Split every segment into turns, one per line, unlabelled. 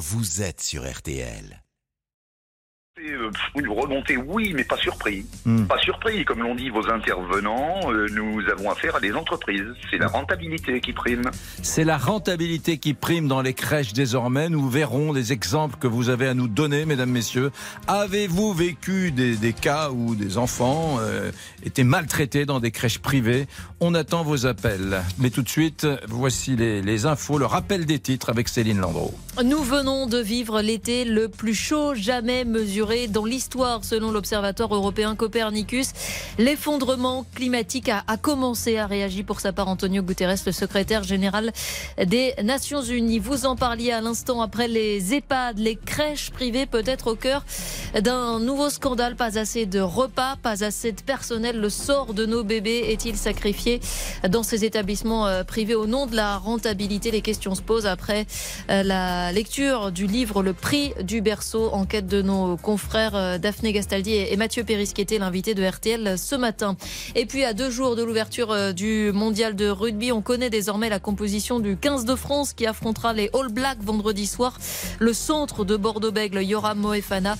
vous êtes sur RTL.
Euh, Une remontée, oui, mais pas surpris.
Hmm.
Pas surpris, comme l'ont dit vos intervenants, euh, nous avons affaire à des entreprises. C'est la rentabilité qui prime.
C'est la rentabilité qui prime dans les crèches désormais. Nous verrons les exemples que vous avez à nous donner, mesdames, messieurs. Avez-vous vécu des, des cas où des enfants euh, étaient maltraités dans des crèches privées? On attend vos appels. Mais tout de suite, voici les, les infos, le rappel des titres avec Céline Landreau.
Nous venons de vivre l'été le plus chaud jamais mesuré dans l'histoire selon l'Observatoire européen Copernicus. L'effondrement climatique a, a, commencé à réagir pour sa part Antonio Guterres, le secrétaire général des Nations Unies. Vous en parliez à l'instant après les EHPAD, les crèches privées peut-être au cœur d'un nouveau scandale. Pas assez de repas, pas assez de personnel. Le sort de nos bébés est-il sacrifié dans ces établissements euh, privés au nom de la rentabilité? Les questions se posent après euh, la lecture du livre Le prix du berceau, enquête de nos confrères euh, Daphné Gastaldi et Mathieu Péris qui était l'invité de RTL ce matin. Et puis à deux jours de l'ouverture du mondial de rugby, on connaît désormais la composition du 15 de France qui affrontera les All Blacks vendredi soir. Le centre de Bordeaux-Bègle, Yoram Moefana,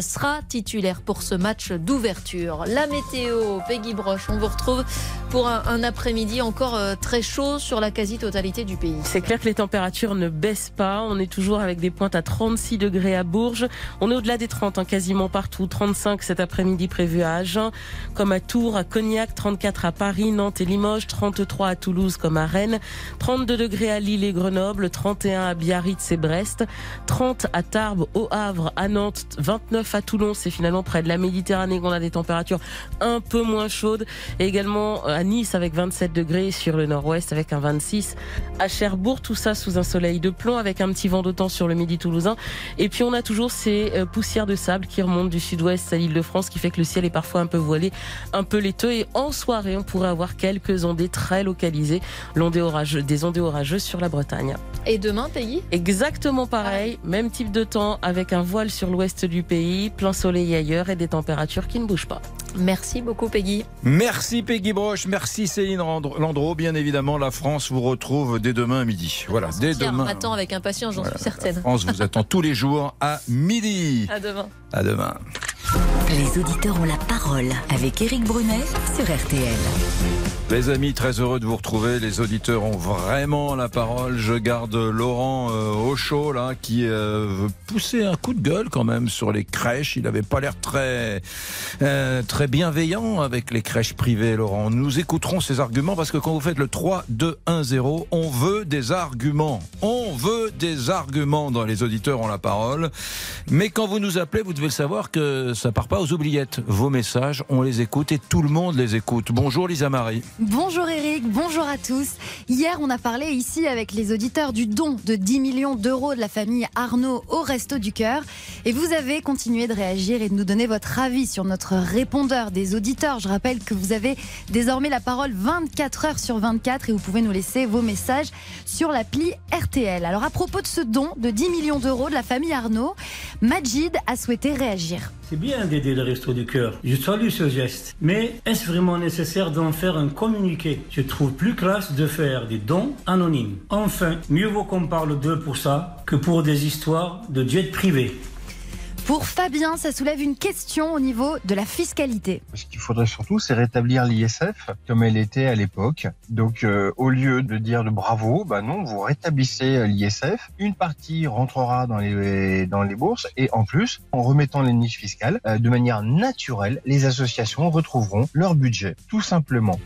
sera titulaire pour ce match d'ouverture. La météo, Peggy Broche, on vous retrouve pour un, un après-midi encore très chaud sur la quasi-totalité du pays.
C'est clair que les températures ne baissent pas. On est toujours avec des pointes à 36 degrés à Bourges. On est au-delà des 30 hein, quasiment partout. 35 cet après-midi prévu à Agen, comme à Tours, à Cognac, 34 à Paris, Nantes et Limoges, 33 à Toulouse comme à Rennes, 32 degrés à Lille et Grenoble, 31 à Biarritz et Brest, 30 à Tarbes, au Havre, à Nantes, 29 à Toulon. C'est finalement près de la Méditerranée qu'on a des températures un peu moins chaudes. Et également à Nice avec 27 degrés, sur le nord-ouest avec un 26 à Cherbourg. Tout ça sous un soleil de plomb avec un petit vent d'autant sur le midi toulousain. Et puis on a toujours ces poussières de sable qui remontent du sud-ouest à l'île de France qui fait que le ciel est parfois un peu voilé, un peu laiteux. Et en soirée, on pourrait avoir quelques ondées très localisées, l'ondée orageux, des ondées orageuses sur la Bretagne.
Et demain, pays
Exactement pareil, même type de temps avec un voile sur l'ouest du pays, plein soleil ailleurs et des températures qui ne bougent pas.
Merci beaucoup Peggy.
Merci Peggy Broche, merci Céline Landreau. Bien évidemment, la France vous retrouve dès demain à midi. Voilà, dès
Pierre
demain.
attend avec impatience, j'en
Voilà,
suis certaine.
La France vous attend tous les jours à midi.
À demain.
À demain.
Les auditeurs ont la parole avec Éric Brunet sur RTL.
Les amis, très heureux de vous retrouver. Les auditeurs ont vraiment la parole. Je garde Laurent euh, au chaud là, qui euh, veut pousser un coup de gueule quand même sur les crèches. Il n'avait pas l'air très euh, très bienveillant avec les crèches privées, Laurent. Nous écouterons ses arguments parce que quand vous faites le 3, 2, 1, 0, on veut des arguments. On veut des arguments dans les auditeurs ont la parole. Mais quand vous nous appelez, vous devez savoir que ça part pas aux oubliettes. Vos messages, on les écoute et tout le monde les écoute. Bonjour Lisa Marie.
Bonjour Eric, bonjour à tous. Hier, on a parlé ici avec les auditeurs du don de 10 millions d'euros de la famille Arnaud au Resto du Cœur. Et vous avez continué de réagir et de nous donner votre avis sur notre répondeur des auditeurs. Je rappelle que vous avez désormais la parole 24 heures sur 24 et vous pouvez nous laisser vos messages sur l'appli RTL. Alors à propos de ce don de 10 millions d'euros de la famille Arnaud, Majid a souhaité réagir.
C'est bien d'aider le Resto du Cœur. Je salue ce geste. Mais est-ce vraiment nécessaire d'en faire un communiqué? Je trouve plus classe de faire des dons anonymes. Enfin, mieux vaut qu'on parle d'eux pour ça que pour des histoires de jets privés.
Pour Fabien, ça soulève une question au niveau de la fiscalité.
Ce qu'il faudrait surtout, c'est rétablir l'ISF comme elle était à l'époque. Donc, euh, au lieu de dire de bravo, bah non, vous rétablissez l'ISF. Une partie rentrera dans les dans les bourses et en plus, en remettant les niches fiscales, euh, de manière naturelle, les associations retrouveront leur budget, tout simplement.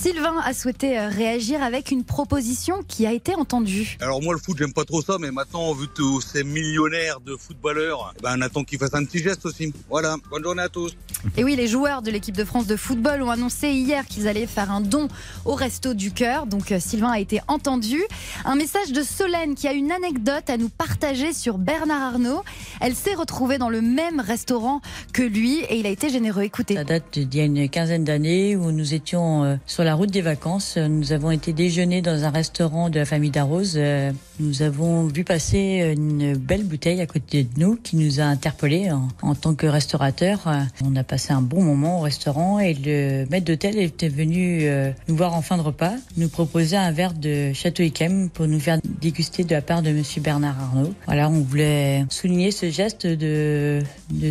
Sylvain a souhaité euh, réagir avec une proposition qui a été entendue.
Alors moi le foot j'aime pas trop ça mais maintenant vu tous ces millionnaires de footballeurs, eh ben, on attend qu'ils fassent un petit geste aussi. Voilà, bonne journée à tous.
Et oui, les joueurs de l'équipe de France de football ont annoncé hier qu'ils allaient faire un don au Resto du Cœur. Donc euh, Sylvain a été entendu. Un message de Solène qui a une anecdote à nous partager sur Bernard Arnault. Elle s'est retrouvée dans le même restaurant que lui et il a été généreux. Écoutez.
Ça date d'il y a une quinzaine d'années où nous étions euh, sur la la route des vacances. Nous avons été déjeuner dans un restaurant de la famille Darroze. Euh, nous avons vu passer une belle bouteille à côté de nous qui nous a interpellés en, tant que restaurateur. Euh, On a passé un bon moment au restaurant et le maître d'hôtel était venu euh, nous voir en fin de repas, nous proposer un verre de Château Yquem pour nous faire déguster de la part de monsieur Bernard Arnault. Voilà, on voulait souligner ce geste de,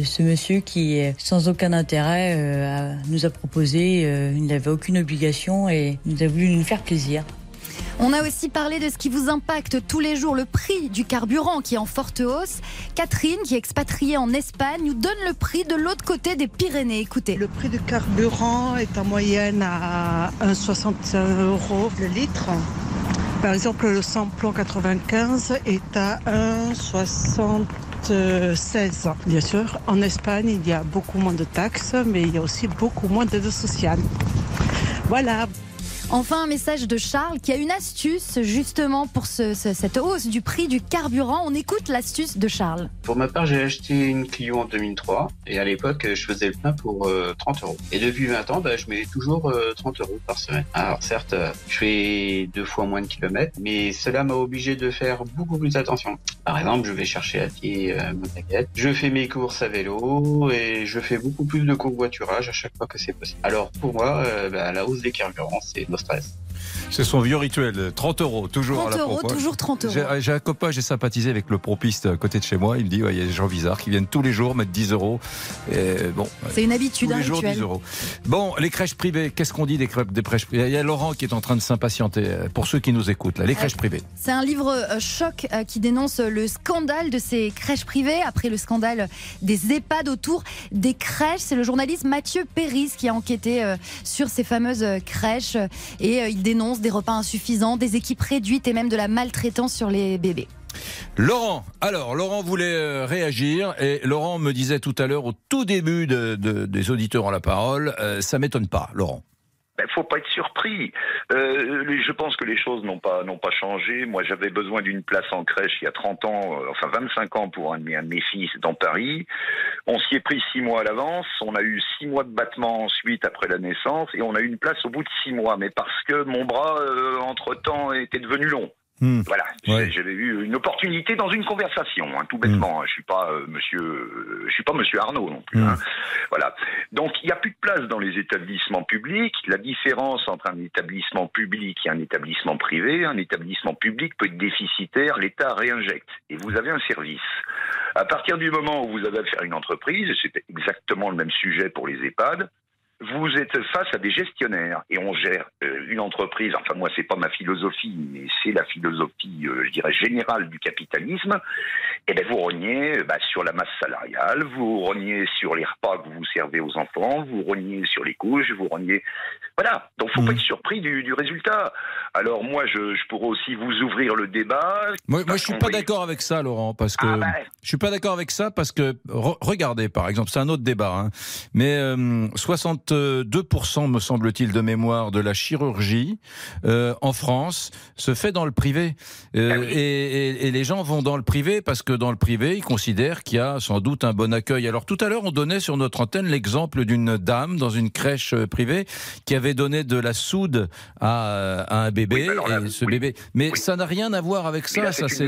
ce monsieur qui, sans aucun intérêt, euh, nous a proposé, euh, il n'avait aucune obligation et nous a voulu nous faire plaisir.
On a aussi parlé de ce qui vous impacte tous les jours, le prix du carburant qui est en forte hausse. Catherine, qui est expatriée en Espagne, nous donne le prix de l'autre côté des Pyrénées. Écoutez.
Le prix du carburant est en moyenne à 1,60 euros le litre. Par exemple, le samplon 95 est à 1,76. Bien sûr, en Espagne, il y a beaucoup moins de taxes, mais il y a aussi beaucoup moins d'aide sociale. Voilà.
Enfin, un message de Charles qui a une astuce justement pour ce- ce- cette hausse du prix du carburant. On écoute l'astuce de Charles.
Pour ma part, j'ai acheté une Clio en 2003 et à l'époque, je faisais le plein pour euh, 30 euros. Et depuis 20 ans, bah, je mets toujours euh, 30 euros par semaine. Alors certes, euh, je fais deux fois moins de kilomètres, mais cela m'a obligé de faire beaucoup plus attention. Par exemple, je vais chercher à pied euh, ma baguette, je fais mes courses à vélo et je fais beaucoup plus de covoiturage à chaque fois que c'est possible. Alors pour moi, euh, bah, la hausse des carburants, c'est das.
C'est son vieux rituel, 30 euros, toujours
30
à la
euros, toujours 30 euros.
J'ai un copain, j'ai sympathisé avec le propiste à côté de chez moi. Il me dit, ouais, il y a des gens bizarres qui viennent tous les jours mettre 10 euros. Et bon,
C'est une habitude,
tous
un
les jours
rituel.
10 euros. Bon, les crèches privées, qu'est-ce qu'on dit des, crèches- des crèches privées? Il y a Laurent qui est en train de s'impatienter. euh, Pour ceux qui nous écoutent, là, les crèches privées.
C'est un livre euh, choc euh, qui dénonce le scandale de ces crèches privées après le scandale des EHPAD autour des crèches. C'est le journaliste Mathieu Péris qui a enquêté euh, sur ces fameuses euh, crèches euh, et euh, il dénonce des repas insuffisants, des équipes réduites et même de la maltraitance sur les bébés.
Laurent, alors Laurent voulait euh, réagir et Laurent me disait tout à l'heure au tout début de- de- des auditeurs ont la parole, euh, ça m'étonne pas, Laurent.
Ben, faut pas être surpris. Euh, je pense que les choses n'ont pas pas changé. Moi, j'avais besoin d'une place en crèche il y a 30 ans, euh, enfin 25 ans pour un mes, un fils dans Paris. On s'y est pris six mois à l'avance. On a eu six mois de battement ensuite après la naissance et on a eu une place au bout de six mois. Mais parce que mon bras entre temps était devenu long.
Hmm.
Voilà, j'avais eu une opportunité dans une conversation, hein, tout bêtement. hein. Je suis pas euh, Monsieur, euh, je suis pas Monsieur Arnaud non plus. hein. Voilà. Donc il n'y a plus de place dans les établissements publics. La différence entre un établissement public et un établissement privé, un établissement public peut être déficitaire, l'État réinjecte et vous avez un service. À partir du moment où vous avez affaire à une entreprise, c'est exactement le même sujet pour les EHPAD. Vous êtes face à des gestionnaires et on gère euh, une entreprise. Enfin, moi, c'est pas ma philosophie, mais c'est la philosophie, euh, je dirais, générale du capitalisme. Et ben, vous rognez euh, bah, sur la masse salariale, vous rognez sur les repas que vous servez aux enfants, vous rognez sur les couches, vous rognez. Voilà. Donc, faut pas être surpris du, du résultat. Alors, moi, je, je pourrais aussi vous ouvrir le débat.
Moi, moi, je suis pas d'accord avec ça, Laurent, parce que je suis pas d'accord avec ça parce que re- regardez, par exemple, c'est un autre débat, hein, mais euh, 62% me semble-t-il de mémoire de la chirurgie euh, en France se fait dans le privé, Euh, et, et- et les gens vont dans le privé parce que dans le privé, ils considèrent qu'il y a sans doute un bon accueil. Alors tout à l'heure, on donnait sur notre antenne l'exemple d'une dame dans une crèche euh, privée qui avait donné de la soude à, à un bébé, et ce bébé, mais ça n'a rien à voir avec ça.
là,
ça
c'est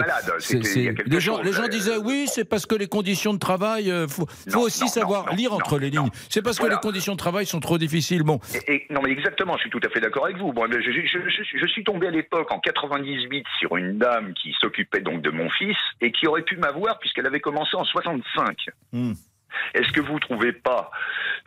les gens,
chose,
les gens disaient oui, c'est parce que les conditions de travail, faut, faut aussi savoir lire entre les lignes. C'est parce
Voilà.
que les conditions de travail sont trop difficiles. Bon,
Et- et- non mais exactement, je suis tout à fait d'accord avec vous. Bon, je, je- je- je- je suis tombé à l'époque en 98 sur une dame qui s'occupait donc de mon fils et qui aurait pu m'avoir puisqu'elle avait commencé en 65. Est-ce que vous trouvez pas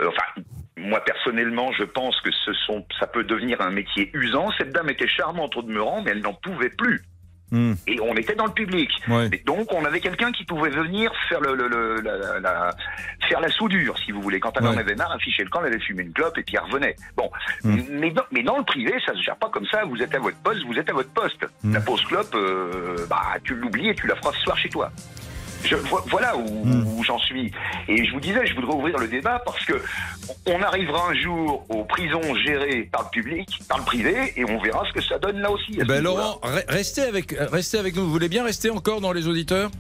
euh, Enfin, moi personnellement, je pense que ce sont, ça peut devenir un métier usant. Cette dame était charmante au demeurant, mais elle n'en pouvait plus.
Hmm.
Et on était dans le public.
Ouais.
Et donc on avait quelqu'un qui pouvait venir faire le, le- le- la, faire la soudure, si vous voulez. Quand elle en
Ouais.
avait marre, afficher le camp, elle allait fumer une clope et puis elle revenait. Bon,
Hmm.
mais, dans, mais dans le privé, ça se gère pas comme ça. Vous êtes à votre poste, vous êtes à votre poste.
Hmm.
La pause clope, euh, bah tu l'oublies et tu la feras ce soir chez toi. Je, voilà où,
Hmm.
où j'en suis. Et je vous disais, je voudrais ouvrir le débat parce que on arrivera un jour aux prisons gérées par le public, par le privé, et on verra ce que ça donne là aussi.
Eh ben. Laurent, re- restez avec, restez avec nous. Vous voulez bien rester encore dans les auditeurs?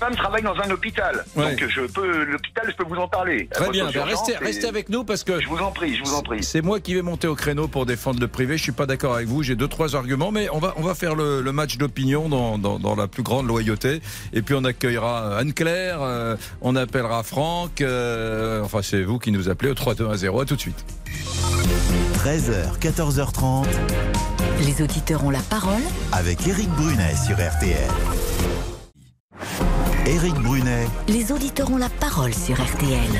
Femme travaille dans un hôpital.
Ouais.
Donc je peux, l'hôpital, je peux vous en parler.
Très bien, ben
urgence,
restez,
et-
restez avec nous parce que
Je vous en prie, je vous en prie.
c'est moi qui vais monter au créneau pour défendre le privé. Je suis pas d'accord avec vous. J'ai deux trois arguments, mais on va on va faire le, le match d'opinion dans, dans, dans la plus grande loyauté. Et puis on accueillera Anne Claire, euh, on appellera Franck. euh, enfin c'est vous qui nous appelez au 3210. À tout de suite.
13h, 14h30
Les auditeurs ont la parole
avec Éric Brunet sur RTL. Éric Brunet,
Les auditeurs ont la parole sur RTL.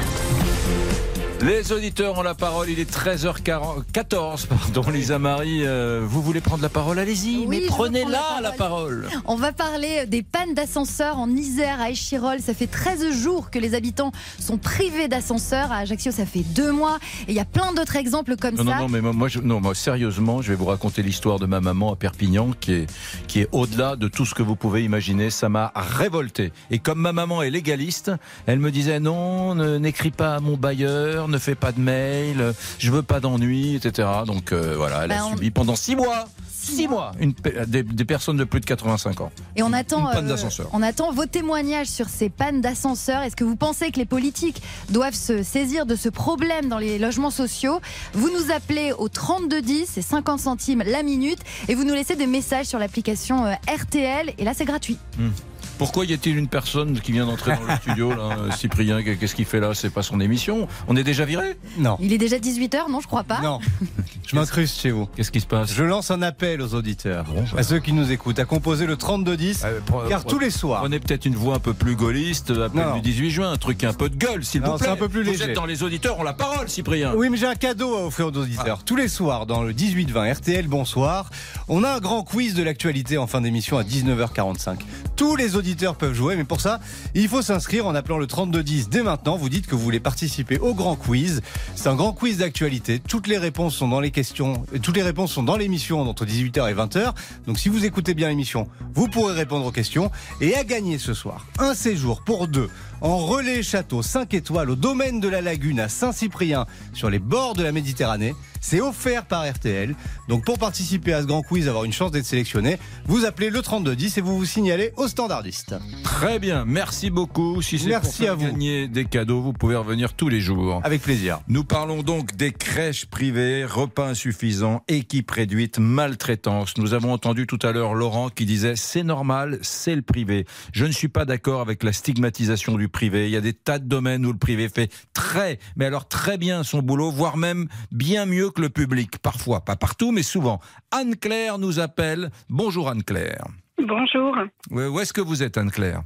Les auditeurs ont la parole. Il est 13h14. Pardon, Lisa Marie, euh, vous voulez prendre la parole Allez-y,
Oui,
mais prenez-la la parole.
On va parler des pannes d'ascenseur en Isère, à Échirol. Ça fait 13 jours que les habitants sont privés d'ascenseur. À Ajaccio, ça fait deux mois. Et il y a plein d'autres exemples comme
Non,
ça.
non, non, mais moi, je- non, moi, sérieusement, je vais vous raconter l'histoire de ma maman à Perpignan, qui est, qui est au-delà de tout ce que vous pouvez imaginer. Ça m'a révolté. Et comme ma maman est légaliste, elle me disait non, n'écris pas à mon bailleur, ne fais pas de mail, je veux pas d'ennui, etc. Donc euh, voilà, elle a
Ben, on-
subi pendant six mois, six mois, une, des, des personnes de plus de 85 ans.
Et on attend,
Une panne
euh, on attend vos témoignages sur ces pannes d'ascenseur. Est-ce que vous pensez que les politiques doivent se saisir de ce problème dans les logements sociaux? Vous nous appelez au 3210, c'est 50 centimes la minute, et vous nous laissez des messages sur l'application euh, RTL. Et là, c'est gratuit.
Pourquoi y a-t-il une personne qui vient d'entrer dans le studio, là, euh, Cyprien Qu'est-ce qu'il fait là? C'est pas son émission? On est déjà viré?
Non.
Il est déjà 18h, non, je crois pas.
Non, je m'incruste chez vous.
Qu'est-ce qui se passe?
Je lance un appel aux auditeurs,
Bon,
à ceux qui nous écoutent, à composer le 3210,
Euh, pre-
car
pre-
tous les soirs,
Prenez peut-être une voix un peu plus gaulliste, appel
Non.
du 18 juin, un truc un peu de gueule, s'il
Non,
vous plaît.
c'est un peu plus
Vous
léger.
êtes dans les auditeurs, on la parole, Cyprien.
Oui, mais j'ai un cadeau à offrir aux auditeurs.
Ah.
Tous les soirs, dans le 18-20 RTL, bonsoir, on a un grand quiz de l'actualité en fin d'émission à 19h45. Tous les auditeurs peuvent jouer, mais pour ça, il faut s'inscrire en appelant le 3210 dès maintenant. Vous dites que vous voulez participer au grand quiz. C'est un grand quiz d'actualité. Toutes les réponses sont dans les questions, et toutes les réponses sont dans l'émission entre 18h et 20h. Donc si vous écoutez bien l'émission, vous pourrez répondre aux questions. Et à gagner ce soir, un séjour pour deux en relais château 5 étoiles au domaine de la Lagune à Saint-Cyprien sur les bords de la Méditerranée. C'est offert par RTL. Donc pour participer à ce grand quiz, avoir une chance d'être sélectionné, vous appelez le 3210 et vous vous signalez au standardiste.
Très bien, merci beaucoup. Si c'est pour faire
à vous.
gagner des cadeaux, vous pouvez revenir tous les jours.
Avec plaisir.
Nous parlons donc des crèches privées, repas insuffisants, équipes réduites, maltraitance. Nous avons entendu tout à l'heure Laurent qui disait c'est normal, c'est le privé. Je ne suis pas d'accord avec la stigmatisation du privé. Il y a des tas de domaines où le privé fait très, mais alors très bien son boulot, voire même bien mieux que le public. Parfois, pas partout, mais souvent. Anne-Claire nous appelle. Bonjour Anne-Claire.
Bonjour.
Où est-ce que vous êtes Anne-Claire?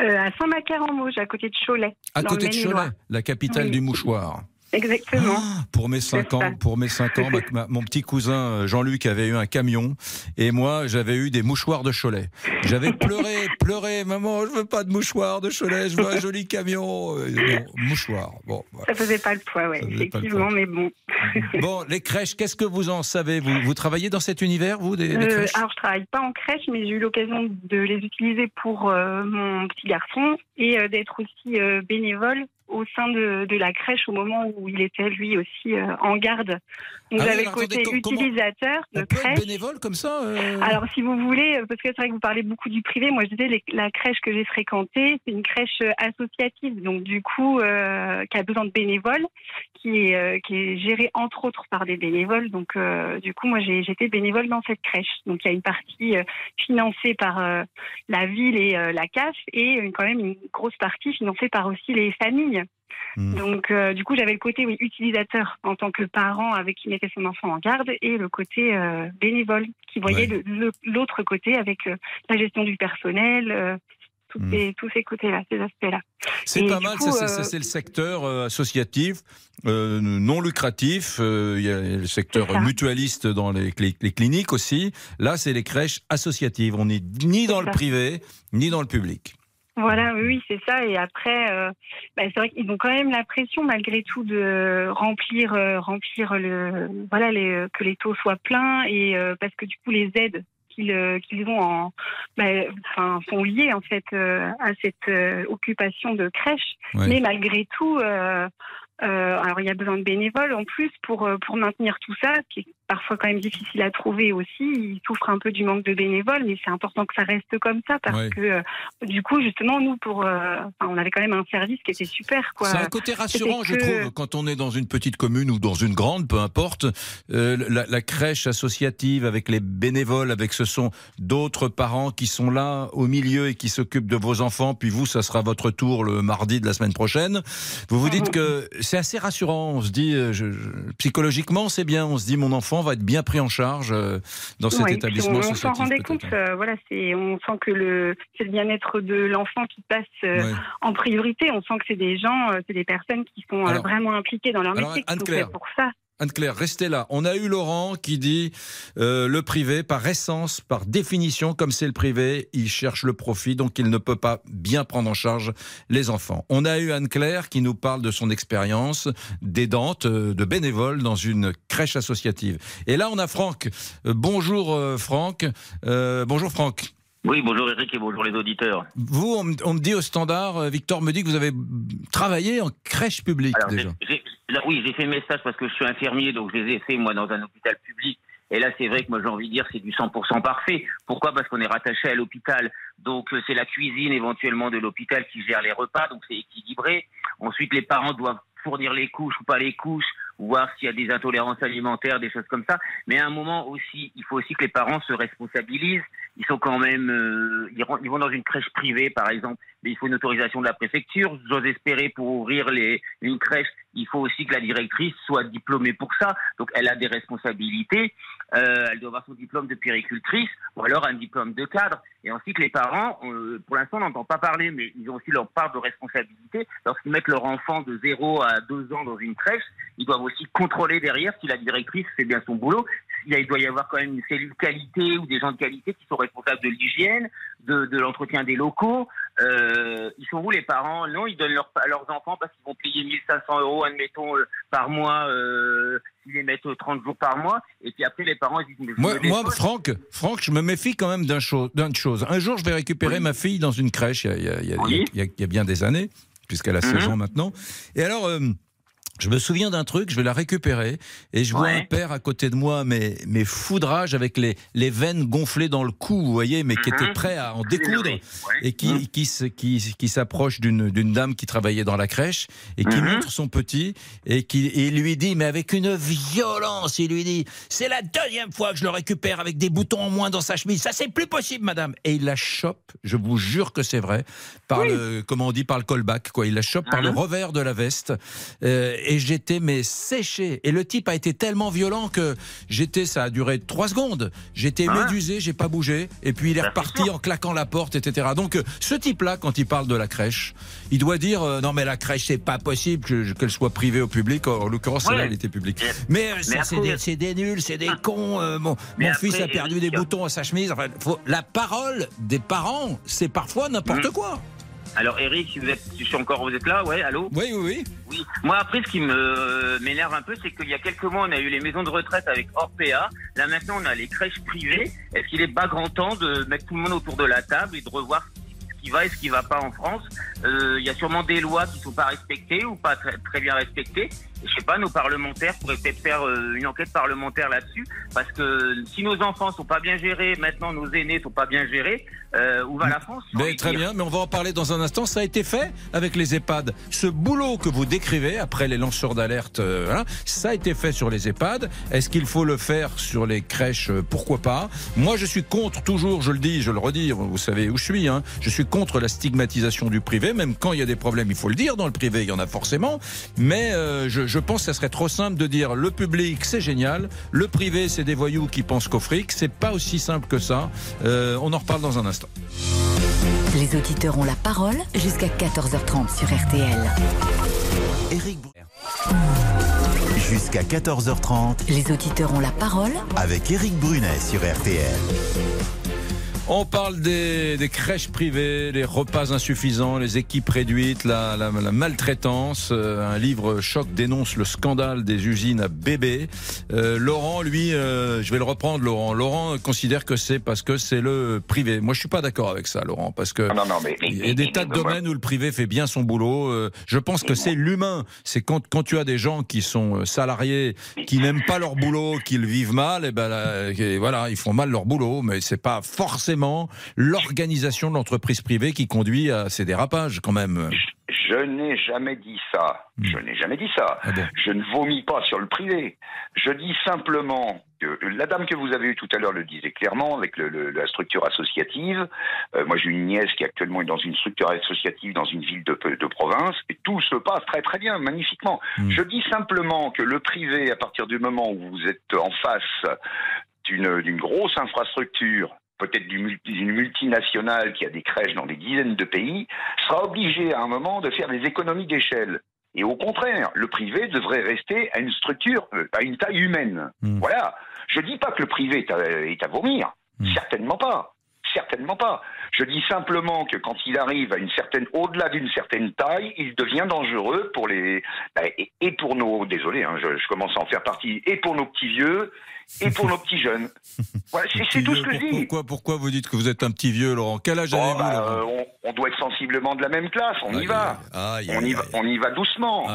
Euh, à Saint-Macaire-en-Mauge, à côté de Cholet.
À côté de. Cholet, la capitale
Oui.
du mouchoir.
Exactement.
Ah, Pour mes 5 ans, pour mes cinq ans, ma- ma- mon petit cousin euh, Jean-Luc avait eu un camion et moi j'avais eu des mouchoirs de Cholet. J'avais pleuré, pleuré, maman, je veux pas de mouchoirs de Cholet, je veux un joli camion. Euh, non, mouchoir. Bon.
Ça faisait pas le poids,
le
effectivement, mais bon.
bon, les crèches, qu'est-ce que vous en savez vous, vous travaillez dans cet univers, vous, des, des
Euh, alors, je travaille pas en crèche, mais j'ai eu l'occasion de les utiliser pour euh, mon petit garçon et euh, d'être aussi bénévole au sein de, de la crèche au moment où il était lui aussi euh, en garde. Donc
Ah oui,
j'avais le
alors,
côté
attendez,
utilisateur de crèche.
bénévole comme ça euh
Alors, si vous voulez, euh, parce que c'est vrai que vous parlez beaucoup du privé, moi je disais les- la crèche que j'ai fréquentée, c'est une crèche euh, associative, donc du coup, euh, qui a besoin de bénévoles, qui est, euh, qui est gérée entre autres par des bénévoles. Donc, euh, du coup, moi j'ai- j'étais bénévole dans cette crèche. Donc, il y a une partie euh, financée par euh, la ville et euh, la CAF, et une- quand même une grosse partie financée par aussi les familles.
Hmm.
Donc, euh, du coup, j'avais le côté oui, utilisateur en tant que parent avec qui mettait son enfant en garde et le côté euh, bénévole qui voyait
Ouais.
l'autre côté avec euh, la gestion du personnel, euh, tous,
Hmm.
ces, tous ces côtés-là, ces aspects-là.
C'est pas mal,
coup,
ça, c'est- le secteur associatif, euh, non lucratif. euh, Il y a le secteur mutualiste dans les, cli- les cliniques aussi. Là, c'est les crèches associatives. On n'est ni dans le privé, ni dans le public.
Voilà, oui, c'est ça. Et après, euh, bah, c'est vrai qu'ils ont quand même la pression malgré tout de remplir, euh, remplir le, voilà, les, euh, que les taux soient pleins et euh, parce que du coup les aides qu'ils qu'ils ont en, bah, enfin, sont liées en fait à cette euh, occupation de crèche.
Ouais.
Mais malgré tout. euh, euh, alors il y a besoin de bénévoles en plus pour pour maintenir tout ça, ce qui est parfois quand même difficile à trouver aussi. Ils souffrent un peu du manque de bénévoles, mais c'est important que ça reste comme ça parce
Ouais.
que euh, du coup, justement, nous, pour, euh, on avait quand même un service qui était super.
C'est un côté rassurant, je
que-
trouve, quand on est dans une petite commune ou dans une grande, peu importe. Euh, la, la crèche associative avec les bénévoles, avec ce sont d'autres parents qui sont là au milieu et qui s'occupent de vos enfants. Puis vous, ça sera votre tour le mardi de la semaine prochaine. Vous vous dites que c'est assez rassurant. On se dit, euh, je- je- psychologiquement, c'est bien. On se dit, mon enfant va être bien pris en charge euh, dans cet
Ouais,
établissement
on, on s'en rendait compte. euh, voilà, c'est on sent que le c'est le bien-être de l'enfant qui passe euh,
Ouais.
en priorité. On sent que c'est des gens, c'est des personnes qui sont
Alors-
vraiment impliquées dans leur
alors,
métier, qui sont pour ça.
Anne-Claire, restez là. On a eu Laurent qui dit euh, le privé, par essence, par définition, comme c'est le privé, il cherche le profit, donc il ne peut pas bien prendre en charge les enfants. On a eu Anne-Claire qui nous parle de son expérience d'aidante, euh, de bénévole dans une crèche associative. Et là, on a Franck. Euh, bonjour Franck. Bonjour Franck.
Oui, bonjour Eric et bonjour les auditeurs.
Vous, on, me- on me dit au standard, euh, Victor me dit que vous avez travaillé en crèche publique
Alors,
déjà.
là, oui, j'ai fait mes stages parce que je suis infirmier, donc je les ai fait moi dans un hôpital public. Et là, c'est vrai que moi j'ai envie de dire c'est du 100% parfait. Pourquoi? Parce qu'on est rattaché à l'hôpital. Donc euh, c'est la cuisine éventuellement de l'hôpital qui gère les repas, donc c'est équilibré. Ensuite, les parents doivent fournir les couches ou pas les couches, ou voir s'il y a des intolérances alimentaires, des choses comme ça. Mais à un moment aussi, il faut aussi que les parents se responsabilisent. Ils sont quand même, euh, ils, vont dans une crèche privée, par exemple, mais il faut une autorisation de la préfecture. J'ose espérer pour ouvrir une crèche, il faut aussi que la directrice soit diplômée pour ça. Donc elle a des responsabilités. Euh, elle doit avoir son diplôme de péricultrice ou alors un diplôme de cadre. Et ensuite, les parents, euh, pour l'instant, on n'entend pas parler, mais ils ont aussi leur part de responsabilité. Lorsqu'ils mettent leur enfant de 0 à 2 ans dans une crèche, ils doivent aussi contrôler derrière si la directrice fait bien son boulot. Il doit y avoir quand même une cellule qualité ou des gens de qualité qui sont responsables de l'hygiène, de, de l'entretien des locaux. Euh, ils sont où les parents? Non, ils donnent leur, à leurs enfants parce qu'ils vont payer 1500 euros, admettons, euh, par mois, euh, s'ils les mettent euh, 30 jours par mois. Et puis après, les parents, ils disent... mais
Moi, moi. Franck, Franck, je me méfie quand même chose, d'une chose. Un jour, je vais récupérer ma fille dans une crèche, il y a, il y a- il y a-
Oui.
il y a- il y a bien des années, puisqu'elle a 16
Mhm.
ans maintenant. Et alors, euh, je me souviens d'un truc, je vais la récupérer, et je vois
Ouais.
un père à côté de moi, mais, mais foudrage, avec les, les veines gonflées dans le cou, vous voyez, mais qui était
Mhm.
prêt à en découdre,
Ouais.
et qui, qui, qui, qui s'approche d'une dame qui travaillait dans la crèche, et qui
Mhm.
montre son petit, et qui et lui dit, mais avec une violence, il lui dit, c'est la deuxième fois que je le récupère avec des boutons en moins dans sa chemise, ça c'est plus possible, madame. Et il la chope, je vous jure que c'est vrai, par le, comment on dit, par le callback, quoi. Il la chope par le
Mhm.
revers de la veste, euh, et j'étais mais séché. Et le type a été tellement violent que j'étais, ça a duré trois secondes. J'étais
Ah ouais.
médusé, j'ai pas bougé, et puis il est
Bah,
reparti en claquant la porte, etc. Donc euh, ce type-là, quand il parle de la crèche, il doit dire euh, non mais la crèche c'est pas possible que- qu'elle soit privée au public. En l'occurrence,
Ouais.
elle était publique.
Mais-
euh,
mais
ça, c'est des, nuls, c'est des cons. euh, mon fils a perdu des boutons à sa chemise. Enfin, faut- la parole des parents, c'est parfois n'importe
Mhm.
quoi.
Alors Eric, si vous êtes, si je suis encore, vous êtes là, ouais, allô?
Oui, oui, oui.
Oui. Moi après, ce qui me m'énerve un peu, c'est qu'il y a quelques mois, on a eu les maisons de retraite avec Orpea. Là maintenant, on a les crèches privées. Est-ce qu'il est pas grand temps de mettre tout le monde autour de la table et de revoir ce qui va et ce qui va pas en France? Euh, Il y a sûrement des lois qui sont pas respectées ou pas très, très bien respectées. Je sais pas, nos parlementaires pourraient peut-être faire euh, une enquête parlementaire là-dessus, parce que si nos enfants sont pas bien gérés, maintenant nos aînés sont pas bien gérés, euh, où va la France
Mais très bien, mais on va en parler dans un instant. Ça a été fait avec les EHPAD. Ce boulot que vous décrivez après les lanceurs d'alerte, euh, voilà, ça a été fait sur les EHPAD. Est-ce qu'il faut le faire sur les crèches? Euh, Pourquoi pas? Moi, je suis contre toujours, je le dis, je le redis, vous savez où je suis. Hein, je suis contre la stigmatisation du privé, même quand il y a des problèmes, il faut le dire. Dans le privé, il y en a forcément. Mais euh, je, je pense que ça serait trop simple de dire le public, c'est génial. Le privé, c'est des voyous qui pensent qu'au fric. C'est pas aussi simple que ça. Euh, on en reparle dans un instant.
Les auditeurs ont la parole jusqu'à 14h30 sur RTL.
Brunet. Jusqu'à 14h30
Les auditeurs ont la parole
avec Éric Brunet sur RTL.
On parle des, des crèches privées, les repas insuffisants, les équipes réduites, la, la- la maltraitance. Euh, un livre choc dénonce le scandale des usines à bébés. Euh, Laurent, lui, euh, je vais le reprendre, Laurent. Laurent considère que c'est parce que c'est le privé. Moi, je suis pas d'accord avec ça, Laurent, parce que
Ah non, non, mais- mais-
il y a des
mais-
tas de domaines où le privé fait bien son boulot. Euh, je pense que c'est l'humain. C'est quand, quand tu as des gens qui sont euh, salariés, qui n'aiment pas leur boulot, qui le vivent mal, et ben là, et voilà, ils font mal leur boulot. Mais c'est pas forcément l'organisation de l'entreprise privée qui conduit à ces dérapages, quand même.
Je n'ai jamais dit ça. Je n'ai jamais dit ça. Je ne vomis pas sur le privé. Je dis simplement que la dame que vous avez eue tout à l'heure le disait clairement avec le- le- la structure associative. Euh, moi, j'ai une nièce qui actuellement est dans une structure associative dans une ville de, de province et tout se passe très très bien, magnifiquement. Je dis simplement que le privé, à partir du moment où vous êtes en face d'une grosse infrastructure peut-être d'une multinationale qui a des crèches dans des dizaines de pays, sera obligé à un moment de faire des économies d'échelle. Et au contraire, le privé devrait rester à une structure, euh, à une taille humaine. Voilà. Je dis pas que le privé est à, est à vomir. Certainement pas. Certainement pas. Je dis simplement que quand il arrive à une certaine, au-delà d'une certaine taille, il devient dangereux pour les, bah, et, pour nos, désolé, hein, je, je commence à en faire partie, et pour nos petits vieux, et pour nos petits jeunes. Voilà, c'est, tout ce que je dis.
Pourquoi, pourquoi vous dites que vous êtes un petit vieux, Laurent? Quel âge
Bon,
avez-vous,
bah, euh, on, on doit être sensiblement de la même classe, on y va.
aïe,
on, y va on y va doucement.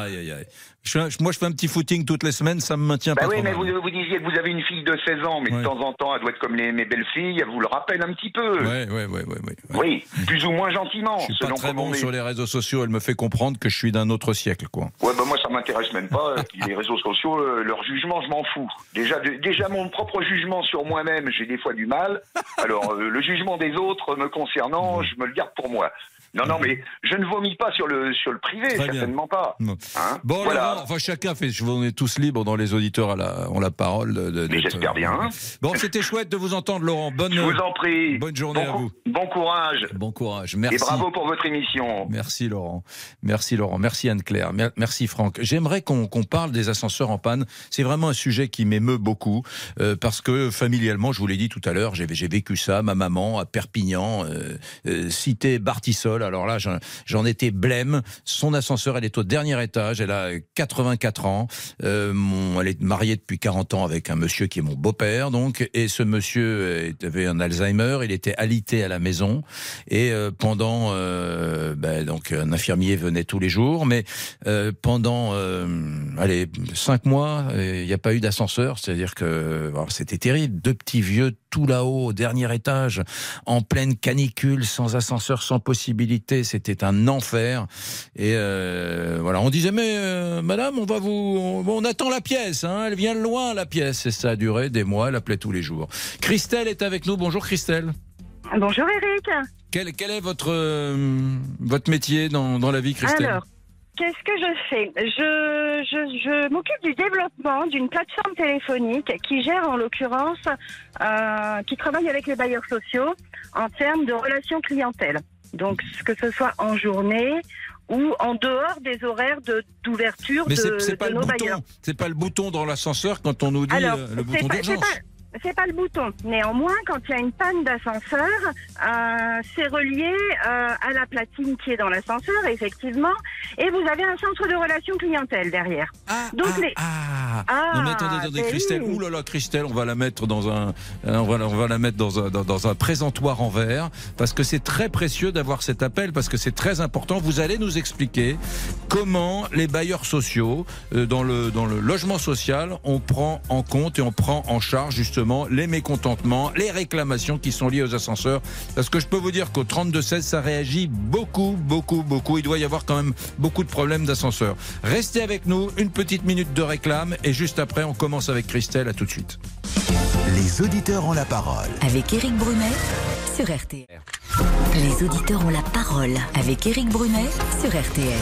Je moi, je fais un petit footing toutes les semaines, ça me maintient
Bah
pas
oui, mais vous, vous disiez que vous avez une fille de 16 ans, mais de temps en temps, elle doit être comme les, mes belles-filles, elle vous le rappelle un petit peu.
Ouais, ouais, ouais, ouais,
Oui, plus ou moins gentiment,
Je suis pas très bon
est.
sur les réseaux sociaux, elle me fait comprendre que je suis d'un autre siècle, quoi.
Ouais, bah moi ça m'intéresse même pas. les réseaux sociaux, euh, leur jugement, je m'en fous. Déjà, de- déjà mon propre jugement sur moi-même, j'ai des fois du mal. Alors euh, le jugement des autres me concernant, je me le garde pour moi. Non, non, mais je ne vomis pas sur le sur le privé,
Très bien.
certainement pas.
Non.
Hein
Bon,
voilà.
Laurent, enfin chacun fait. je- On est tous libres dans les auditeurs à la, ont la parole. De,
Mais j'espère bien.
Bon, c'était chouette de vous entendre, Laurent. Bonne,
Je vous en prie.
bonne journée
Bon
à vous.
Bon courage.
Bon courage. Merci.
Et bravo pour votre émission.
Merci Laurent. Merci Laurent. Merci Anne-Claire. Mer- Merci Franck. J'aimerais qu'on qu'on parle des ascenseurs en panne. C'est vraiment un sujet qui m'émeut beaucoup euh, parce que familialement, je vous l'ai dit tout à l'heure, j'ai j'ai vécu ça. Ma maman à Perpignan, euh, euh, cité Bartissol. Alors là, j'en- étais blême. Son ascenseur, elle est au dernier étage. Elle a 84 ans. Euh, elle est mariée depuis 40 ans avec un monsieur qui est mon beau-père, donc. Et ce monsieur avait un Alzheimer. Il était alité à la maison. Et euh, pendant, euh, ben, donc, un infirmier venait tous les jours, mais pendant, allez, cinq mois, il n'y a pas eu d'ascenseur. C'est-à-dire que c'était terrible. Deux petits vieux tout là-haut, au dernier étage, en pleine canicule, sans ascenseur, sans possibilité. C'était un enfer. Et euh, voilà, on disait mais euh, Madame, on va vous, on, on attend la pièce. Hein, elle vient de loin la pièce. Et ça a duré des mois. Elle appelait tous les jours. Christelle est avec nous. Bonjour Christelle.
Bonjour Eric.
Quel, quel est votre euh, votre métier dans, dans la vie, Christelle?
Alors, qu'est-ce que je fais Je, je, je m'occupe du développement d'une plateforme téléphonique qui gère en l'occurrence, euh, qui travaille avec les bailleurs sociaux en termes de relations clientèle. Donc, que ce soit en journée ou en dehors des horaires de- d'ouverture
Mais
de, de
le
nos
bouton.
bailleurs.
C'est pas le bouton dans l'ascenseur quand on nous dit
Alors,
euh, le bouton d'urgence.
C'est pas le bouton. Néanmoins, quand il y a une panne d'ascenseur, euh, c'est relié euh, à la platine qui est dans l'ascenseur, effectivement, et vous avez un centre de relations clientèle derrière. Donc les...
Ah,
Ah,
non mais attendez, attendez, Christelle.
oui.
Ouh là là, Christelle, on va la mettre dans un, euh, on va, on va la mettre dans un, dans, dans un présentoir en verre parce que c'est très précieux d'avoir cet appel parce que c'est très important. Vous allez nous expliquer comment les bailleurs sociaux euh, dans le dans le logement social, on prend en compte et on prend en charge justement les mécontentements, les réclamations qui sont liées aux ascenseurs. Parce que je peux vous dire qu'au 32 16, ça réagit beaucoup, beaucoup, beaucoup. Il doit y avoir quand même beaucoup de problèmes d'ascenseur. Restez avec nous, une petite minute de réclame et juste après, on commence avec Christelle. À tout de suite.
Les auditeurs ont la parole.
Avec Éric Brunet sur RTL. Les auditeurs ont la parole avec Éric Brunet sur RTL.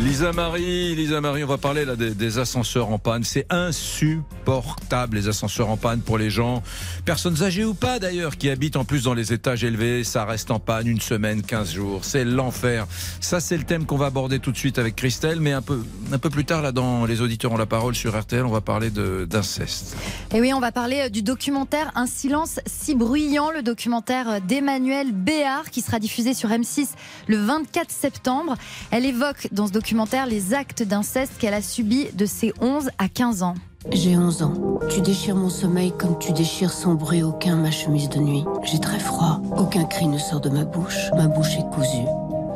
Lisa Marie, Lisa Marie, on va parler là des, des ascenseurs en panne. C'est insupportable les ascenseurs en panne pour les gens, personnes âgées ou pas d'ailleurs, qui habitent en plus dans les étages élevés. Ça reste en panne une semaine, 15 jours. C'est l'enfer. Ça, c'est le thème qu'on va aborder tout de suite avec Christelle, mais un peu, un peu plus tard là dans les auditeurs ont la parole sur RTL, on va parler d'inceste.
Et oui, on va parler du documentaire Un silence si bruyant, le documentaire d'Emmanuel Qui sera diffusé sur M6 le 24 septembre. Elle évoque dans ce documentaire les actes d'inceste qu'elle a subis de ses 11 à 15 ans.
J'ai 11 ans. Tu déchires mon sommeil comme tu déchires sans bruit aucun ma chemise de nuit. J'ai très froid. Aucun cri ne sort de ma bouche. Ma bouche est cousue.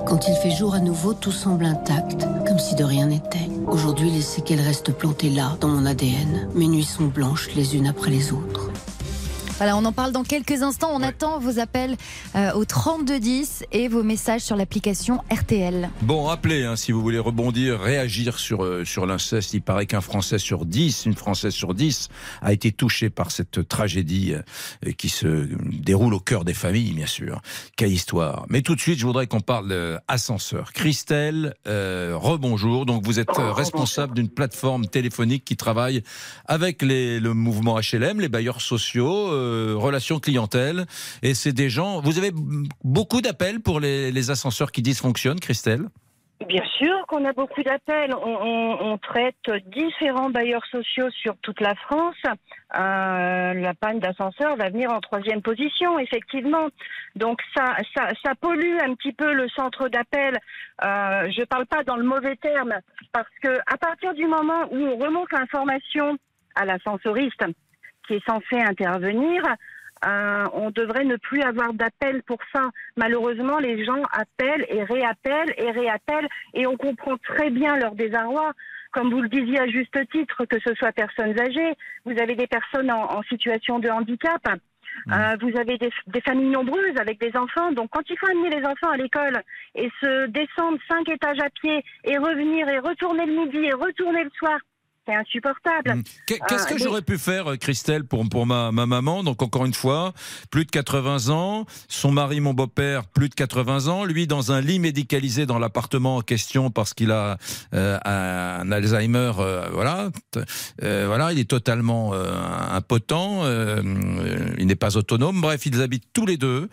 Quand il fait jour à nouveau, tout semble intact, comme si de rien n'était. Aujourd'hui, les séquelles restent plantées là, dans mon ADN. Mes nuits sont blanches les unes après les autres.
Voilà, on en parle dans quelques instants. On attend vos appels euh, au 3210 et vos messages sur l'application RTL.
Bon, rappelez, hein, si vous voulez rebondir, réagir sur, euh, sur l'inceste, il paraît qu'un Français sur 10, une Française sur 10, a été touché par cette tragédie euh, qui se déroule au cœur des familles, bien sûr. Quelle histoire. Mais tout de suite, je voudrais qu'on parle euh, ascenseur. Christelle, euh, rebonjour. Donc, vous êtes euh, responsable d'une plateforme téléphonique qui travaille avec les, le mouvement HLM, les bailleurs sociaux, euh, relations clientèle. Et c'est des gens. Vous avez beaucoup d'appels pour les, ascenseurs qui dysfonctionnent, Christelle?
Bien sûr qu'on a beaucoup d'appels. On, traite différents bailleurs sociaux sur toute la France. Euh, la panne d'ascenseur va venir en troisième position, effectivement. Donc ça, ça, pollue un petit peu le centre d'appel. Euh, je parle pas dans le mauvais terme, parce que à partir du moment où on remonte l'information à l'ascensoriste qui est censé intervenir, euh, on devrait ne plus avoir d'appel pour ça. Malheureusement, les gens appellent et réappellent et réappellent et on comprend très bien leur désarroi. Comme vous le disiez à juste titre, que ce soit personnes âgées, vous avez des personnes en, en situation de handicap. Euh, vous avez des, des familles nombreuses avec des enfants. Donc, quand il faut amener les enfants à l'école et se descendre cinq étages à pied et revenir et retourner le midi et retourner le soir, c'est insupportable.
Qu'est-ce
Euh,
que
les-
j'aurais pu faire, euh, Christelle, pour, pour ma, ma maman? Donc, encore une fois, plus de 80 ans. Son mari, mon beau-père, plus de 80 ans. Lui, dans un lit médicalisé dans l'appartement en question parce qu'il a euh, un Alzheimer. euh, voilà. Voilà, il est totalement impotent. il n'est pas autonome. Bref, ils habitent tous les deux.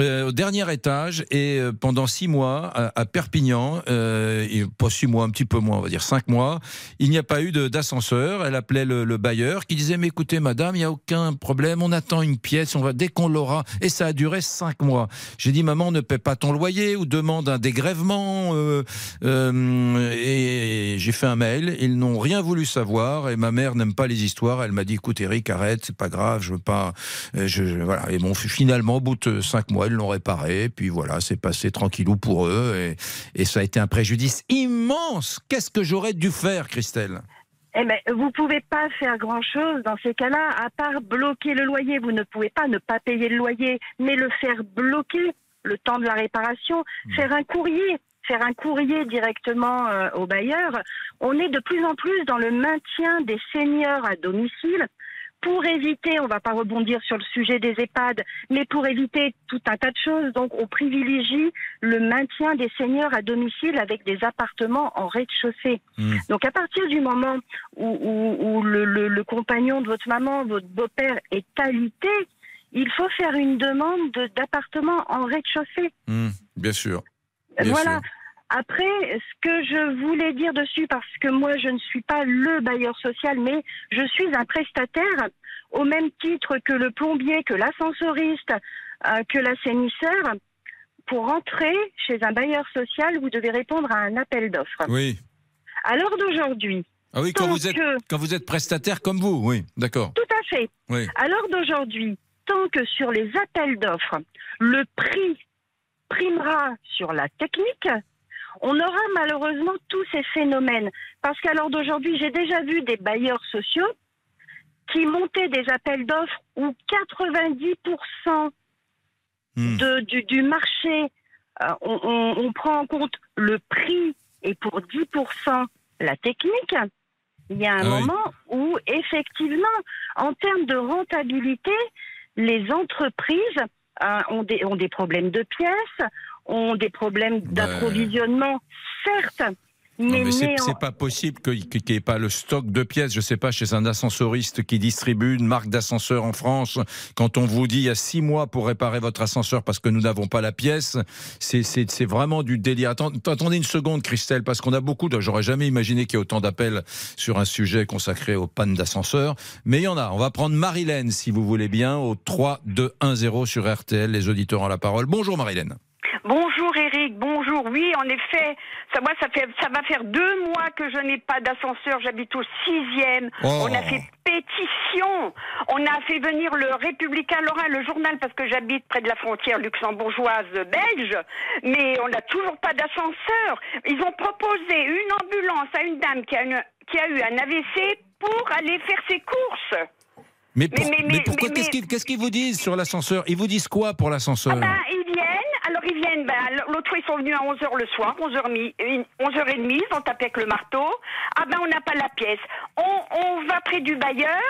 Euh, au dernier étage et euh, pendant six mois à, Perpignan, euh, pas six mois, un petit peu moins, on va dire cinq mois, il n'y a pas eu d'ascenseur. Elle appelait le, le bailleur qui disait mais écoutez madame, il n'y a aucun problème, on attend une pièce, on va dès qu'on l'aura. Et ça a duré cinq mois. J'ai dit maman ne paie pas ton loyer ou demande un dégrèvement. et j'ai fait un mail, ils n'ont rien voulu savoir et ma mère n'aime pas les histoires. Elle m'a dit écoute Eric arrête, c'est pas grave, je veux pas. voilà. Et bon finalement au bout de cinq mois ils l'ont réparé. Puis voilà c'est passé tranquillou pour eux et, et ça a été un préjudice immense. Qu'est-ce que j'aurais dû faire Christelle?
Eh ben, vous pouvez pas faire grand-chose dans ces cas-là, à part bloquer le loyer. Vous ne pouvez pas ne pas payer le loyer, mais le faire bloquer le temps de la réparation, faire un courrier, faire un courrier directement euh, au bailleur. On est de plus en plus dans le maintien des seniors à domicile. Pour éviter, on va pas rebondir sur le sujet des EHPAD, mais pour éviter tout un tas de choses, donc on privilégie le maintien des seniors à domicile avec des appartements en rez-de-chaussée. Donc à partir du moment où, où- où le, le- le compagnon de votre maman, votre beau-père est alité, il faut faire une demande de- d'appartement en rez-de-chaussée.
Hmm, Bien sûr. Bien
voilà.
sûr.
Après, ce que je voulais dire dessus, parce que moi je ne suis pas le bailleur social, mais je suis un prestataire au même titre que le plombier, que l'ascensoriste, euh, que l'assainisseur. Pour entrer chez un bailleur social, vous devez répondre à un appel d'offres.
Oui.
À l'heure d'aujourd'hui,
Ah oui, quand vous êtes
que-
quand vous êtes prestataire comme vous, oui, d'accord.
tout à fait.
Oui.
À l'heure d'aujourd'hui, tant que sur les appels d'offres, le prix primera sur la technique, on aura malheureusement tous ces phénomènes. Parce qu'à l'heure d'aujourd'hui, j'ai déjà vu des bailleurs sociaux qui montaient des appels d'offres où 90% de- du, du marché, euh, on, on- on prend en compte le prix et pour 10% la technique. Il y a un
Ah oui.
moment où, effectivement, en termes de rentabilité, les entreprises euh, ont, des, ont des problèmes de pièces, ont des problèmes d'approvisionnement, certes, Mais
mais c'est pas possible qu'il n'y ait pas le stock de pièces. Je sais pas, chez un ascensoriste qui distribue une marque d'ascenseur en France, quand on vous dit il y a six mois pour réparer votre ascenseur parce que nous n'avons pas la pièce, c'est- vraiment du délire. Attends- attendez une seconde, Christelle, parce qu'on a beaucoup de. J'aurais jamais imaginé qu'il y ait autant d'appels sur un sujet consacré aux pannes d'ascenseur. Mais il y en a. On va prendre Marilène, si vous voulez bien, au 3 2 1 0 sur RTL. Les auditeurs ont la parole. Bonjour, Marilène.
Bonjour Eric, bonjour. Oui, en effet, ça, moi, ça, fait, ça va faire deux mois que je n'ai pas d'ascenseur. J'habite au sixième.
Oh.
On a fait pétition. On a fait venir le Républicain Lorrain, le journal, parce que j'habite près de la frontière luxembourgeoise belge. Mais on n'a toujours pas d'ascenseur. Ils ont proposé une ambulance à une dame qui a, une- qui a eu un AVC pour aller faire ses courses.
Mais, pour-
mais-
mais
mais-
pourquoi
mais-
Qu'est-ce qu'ils qu'est-ce qu'ils vous disent sur l'ascenseur? Ils vous disent quoi pour l'ascenseur?
Ah ben, ils viennent, ben, l'autre fois ils sont venus à 11h le soir, 11h, 11h30, ils ont tapé avec le marteau. Ah ben on n'a pas la pièce. On, on va près du bailleur,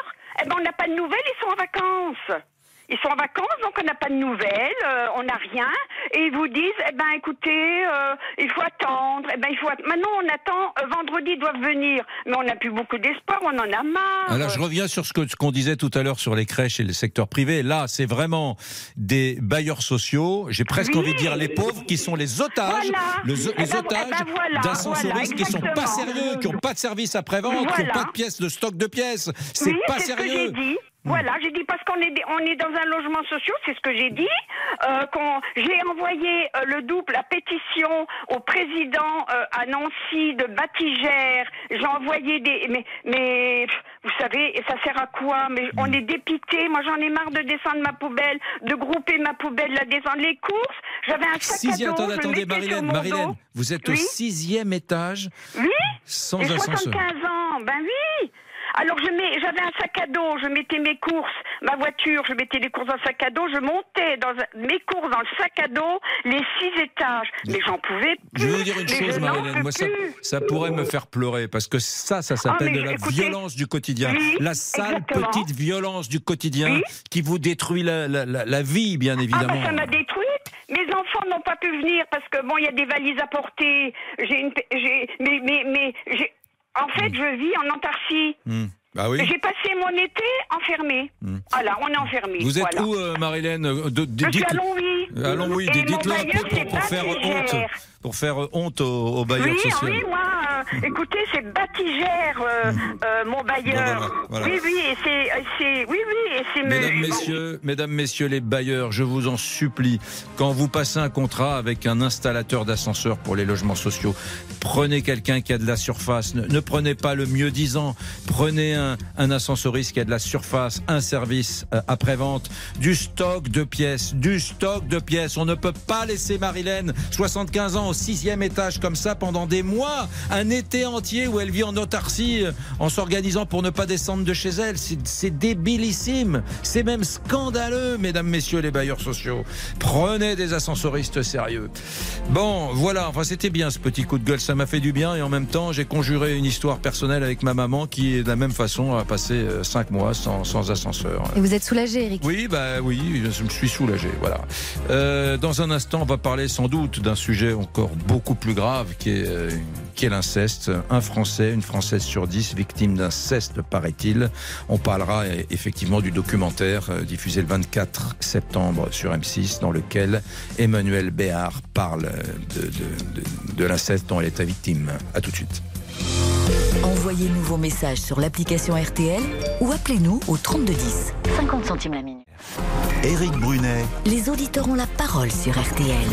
eh ben on n'a pas de nouvelles, ils sont en vacances. Ils sont en vacances, donc on n'a pas de nouvelles, euh, on n'a rien. Et ils vous disent, eh ben écoutez, euh, il faut attendre. Eh ben il faut att- Maintenant on attend, euh, vendredi ils doivent venir. Mais on n'a plus beaucoup d'espoir, on en a marre.
Alors je reviens sur ce que- ce qu'on disait tout à l'heure sur les crèches et le secteur privé. Là, c'est vraiment des bailleurs sociaux, j'ai presque
Oui.
envie de dire les pauvres, qui sont les otages,
Voilà.
le- les
Eh ben,
otages
eh ben voilà,
qui sont pas sérieux, qui n'ont pas de service après-vente, qui n'ont pas de pièces, de stock de pièces. C'est
oui,
pas
ce que
sérieux.
Voilà, j'ai dit parce qu'on est, on est dans un logement social, c'est ce que j'ai dit. Euh, j'ai envoyé euh, le double, la pétition au président euh, à Nancy de Batigère. J'ai envoyé des, mais, mais vous savez, ça sert à quoi? Mais on est dépité. Moi, j'en ai marre de descendre ma poubelle, de grouper ma poubelle, la descendre les courses. J'avais un sac
Sixième,
à dos.
attendez,
je
attendez, Marilène, vous êtes au sixième étage,
Oui.
sans ascenseur.
75 ans, ben oui. Alors je mets, j'avais un sac à dos, je mettais mes courses, ma voiture, je mettais les courses dans le sac à dos, je montais dans mes courses dans le sac à dos, les six étages. Mais j'en pouvais plus.
Je vais vous dire une chose,
peux
Moi, ça, ça pourrait me faire pleurer parce que ça, ça s'appelle
Ah, mais
de la
écoutez,
violence du quotidien.
oui,
la sale
exactement.
petite violence du quotidien
Oui.
qui vous détruit la, la- la- la vie, bien
Ah
évidemment.
bah ça m'a détruite. Mes enfants n'ont pas pu venir parce que bon, il y a des valises à porter. J'ai une, j'ai, mais mais mais j'ai, en fait, je vis en Antarctique.
Hmm. Bah oui.
J'ai passé mon été enfermé. Voilà, on est enfermé.
Vous êtes
voilà.
où, euh, Marilène Euh, de- de-
Je suis
dites-
à Longwy.
À Longwy,
Et
dites-
mon
dites-le pour, pour faire honte, pour faire honte aux, aux bailleurs
Oui,
sociaux.
oui, moi, euh, écoutez, c'est Batigère, euh, euh, mon bailleur.
Voilà, voilà.
Oui, oui, et c'est, c'est, oui, oui, et c'est.
Mesdames,
me-
messieurs, mesdames, messieurs les bailleurs, je vous en supplie, quand vous passez un contrat avec un installateur d'ascenseur pour les logements sociaux, prenez quelqu'un qui a de la surface. Ne, ne prenez pas le mieux disant. Prenez un, un ascensoriste qui a de la surface, un service euh, après-vente, du stock de pièces, du stock de pièces. On ne peut pas laisser Marilène, 75 ans, au sixième étage comme ça pendant des mois, un été entier où elle vit en autarcie euh, en s'organisant pour ne pas descendre de chez elle. C'est débilissime. C'est même scandaleux, mesdames, messieurs les bailleurs sociaux. Prenez des ascensoristes sérieux. Bon, voilà. Enfin, c'était bien ce petit coup de gueule. Ça m'a fait du bien et en même temps, j'ai conjuré une histoire personnelle avec ma maman qui, de la même façon, a passé euh, cinq mois sans, sans ascenseur.
Et vous êtes soulagé, Eric?
Oui, bah oui, je me suis soulagé. Voilà. Euh, dans un instant, on va parler sans doute d'un sujet encore beaucoup plus grave, qui est, euh, qui est l'inceste. Un Français, une Française sur dix victime d'inceste, paraît-il. On parlera euh, effectivement du documentaire euh, diffusé le 24 septembre sur M6, dans lequel Emmanuel Béard parle de, de, de, de l'inceste dont elle est victime. À tout de suite.
Envoyez-nous vos messages sur l'application RTL ou appelez-nous au 3210. 50 centimes la minute.
Éric Brunet,
Les auditeurs ont la parole sur RTL.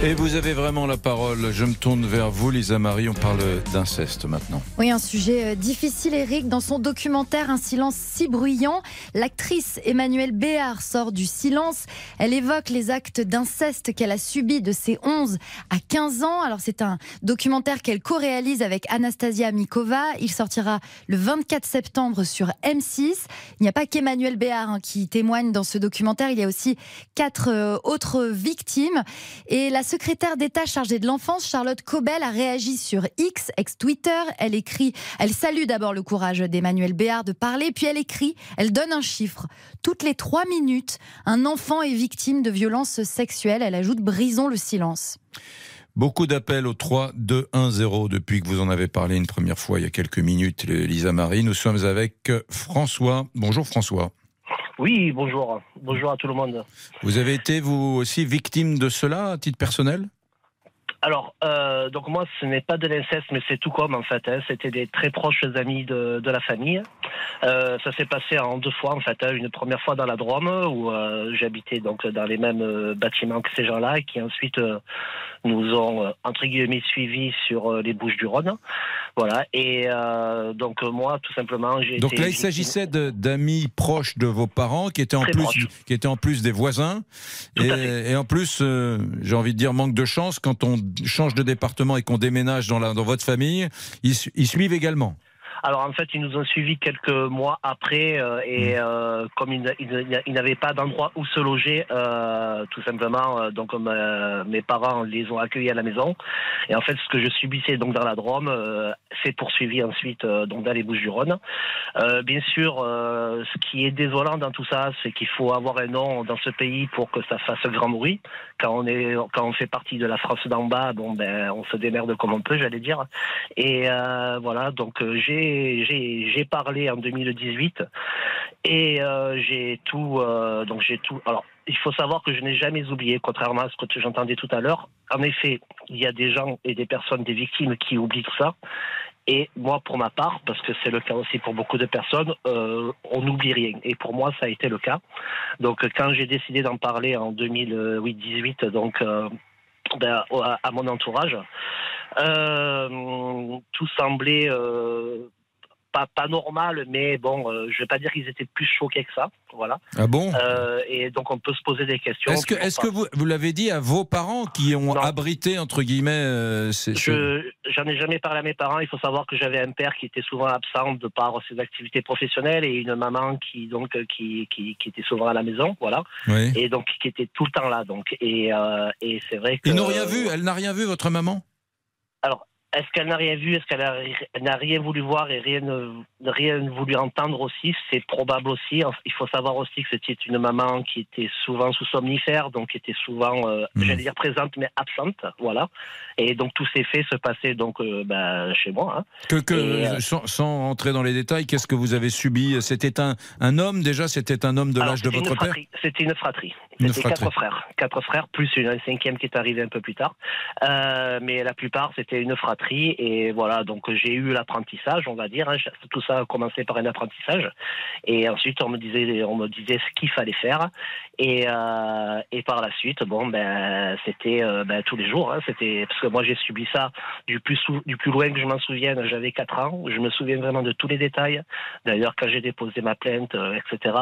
Et vous avez vraiment la parole. Je me tourne vers vous, Lisa Marie. On parle d'inceste maintenant.
Oui, un sujet euh, difficile, Eric. Dans son documentaire Un silence si bruyant, l'actrice Emmanuelle Béard sort du silence. Elle évoque les actes d'inceste qu'elle a subis de ses 11 à 15 ans. Alors, c'est un documentaire qu'elle co-réalise avec Anastasia Mikova. Il sortira le 24 septembre sur M6. Il n'y a pas qu'Emmanuelle Béard hein, qui témoigne dans ce documentaire. Il y a aussi quatre euh, autres victimes. Et la secrétaire d'État chargée de l'enfance, Charlotte Cobel, a réagi sur X, ex-Twitter. Elle écrit, elle salue d'abord le courage d'Emmanuel Béard de parler, puis elle écrit, elle donne un chiffre. Toutes les trois minutes, un enfant est victime de violences sexuelles. Elle ajoute, brisons le silence.
Beaucoup d'appels au 3 2 1 0 depuis que vous en avez parlé une première fois il y a quelques minutes, Lisa Marie. Nous sommes avec François. Bonjour François.
Oui, bonjour. Bonjour à tout le monde.
Vous avez été vous aussi victime de cela à titre personnel?
Alors, euh, donc moi, ce n'est pas de l'inceste, mais c'est tout comme en fait. Hein. C'était des très proches amis de, de la famille. Euh, ça s'est passé en deux fois en fait. Hein. Une première fois dans la Drôme où euh, j'habitais donc dans les mêmes euh, bâtiments que ces gens-là, qui ensuite euh, nous ont entre guillemets suivis sur les Bouches du Rhône. Voilà. Et donc moi, tout simplement, j'ai.
Donc
été
là, il s'agissait d'amis proches de vos parents qui étaient en
Très
plus, qui étaient en plus des voisins. Et, et en plus, j'ai envie de dire manque de chance quand on change de département et qu'on déménage dans, la, dans votre famille, ils suivent également.
Alors en fait, ils nous ont suivis quelques mois après euh, et euh, comme ils, ils- ils n'avaient pas d'endroit où se loger, euh, tout simplement, euh, donc euh, mes parents les ont accueillis à la maison. Et en fait, ce que je subissais donc dans la Drôme, euh, s'est poursuivi ensuite euh, donc dans les Bouches-du-Rhône. Euh, bien sûr, euh, ce qui est désolant dans tout ça, c'est qu'il faut avoir un nom dans ce pays pour que ça fasse grand bruit. Quand on est, quand on fait partie de la France d'en bas, bon ben, on se démerde comme on peut, j'allais dire. Et euh, voilà, donc euh, j'ai j'ai parlé en 2018 et euh, j'ai tout euh, donc j'ai tout. Alors il faut savoir que je n'ai jamais oublié, contrairement à ce que j'entendais tout à l'heure. En effet, il y a des gens et des personnes, des victimes qui oublient tout ça. Et moi, pour ma part, parce que c'est le cas aussi pour beaucoup de personnes, euh, on n'oublie rien. Et pour moi, ça a été le cas. Donc, quand j'ai décidé d'en parler en 2018, donc ben, à, mon entourage, tout semblait pas, pas normal, mais bon, euh, je vais pas dire qu'ils étaient plus choqués que ça, voilà.
Ah bon
Euh, Et donc, on peut se poser des questions.
Est-ce que,
pas-
que vous, vous l'avez dit à vos parents qui ont abrité, entre guillemets, euh, ces,
Je j'en ai jamais parlé à mes parents. Il faut savoir que j'avais un père qui était souvent absent de par ses activités professionnelles et une maman qui donc euh, qui, qui, qui était souvent à la maison, voilà.
Oui.
Et donc qui était tout le temps là, donc et et c'est vrai que
Ils n'ont rien vu Elle n'a rien vu, votre maman?
Alors, est-ce qu'elle n'a rien vu? Est-ce qu'elle n'a rien voulu voir et rien, rien voulu entendre aussi? C'est probable aussi. Il faut savoir aussi que c'était une maman qui était souvent sous somnifère, donc qui était souvent, euh,
Hmm.
j'allais dire présente, mais absente, voilà. Et donc tous ces faits se passaient donc euh, ben, chez moi. hein.
que, que,
Et, euh,
sans, sans entrer dans les détails, qu'est-ce que vous avez subi? C'était un, un homme déjà? C'était un homme de l'âge de votre père?
C'était une fratrie. C'était quatre frères. Quatre frères, plus une, un cinquième qui est arrivé un peu plus tard. Euh, mais la plupart, c'était une fratrie. Et voilà, donc j'ai eu l'apprentissage, on va dire. hein. Tout ça a commencé par un apprentissage. Et ensuite, on me disait, on me disait ce qu'il fallait faire. Et, euh, et par la suite, bon, ben, c'était euh, ben, tous les jours. hein. C'était parce que moi, j'ai subi ça du plus du plus loin que je m'en souvienne. J'avais 4 ans. Je me souviens vraiment de tous les détails. D'ailleurs, quand j'ai déposé ma plainte, euh, etc.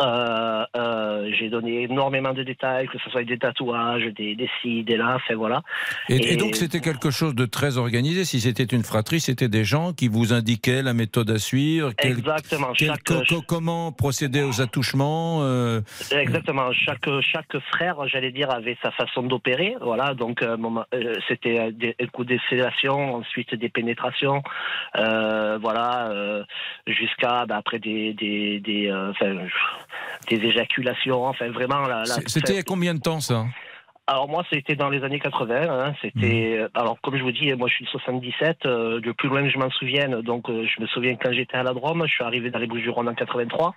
Euh, euh, j'ai donné énormément de détails, que ce soit des tatouages, des, des ci, des là, enfin voilà.
Et, et donc c'était quelque chose de très organisé. Si c'était une fratrie, c'était des gens qui vous indiquaient la méthode à suivre, quel-
Exactement.
quel-
Chaque-
co- co- comment procéder aux attouchements. euh,
Exactement. Chaque chaque frère, j'allais dire, avait sa façon d'opérer. Voilà. Donc c'était des un coup de sédation, ensuite des pénétrations, voilà, jusqu'à bah, après des des des, enfin, des éjaculations. Enfin vraiment la. la-
C'était combien de temps ça
Alors moi, c'était dans les années 80. hein, c'était
Mmh.
alors comme je vous dis, moi je suis de 77. euh, le plus loin que je m'en souvienne, donc euh, je me souviens quand j'étais à la Drôme, je suis arrivé dans les Bouches-du-Rhône en 83.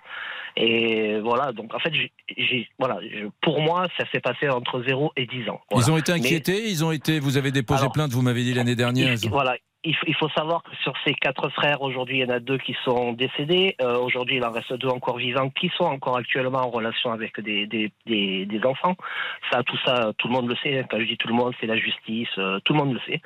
Et voilà, donc en fait, j'ai- voilà, je- pour moi, ça s'est passé entre 0 et 10 ans.
Ils ont été
Mais-
inquiétés. Ils ont été. Vous avez déposé
Alors,
plainte. Vous m'avez dit l'année dernière.
il- voilà. Il faut, savoir que sur ces quatre frères, aujourd'hui, il y en a deux qui sont décédés. Euh, aujourd'hui, il en reste deux encore vivants qui sont encore actuellement en relation avec des, des, des, des enfants. Ça, tout ça, tout le monde le sait. Quand je dis tout le monde, c'est la justice. euh, tout le monde le sait.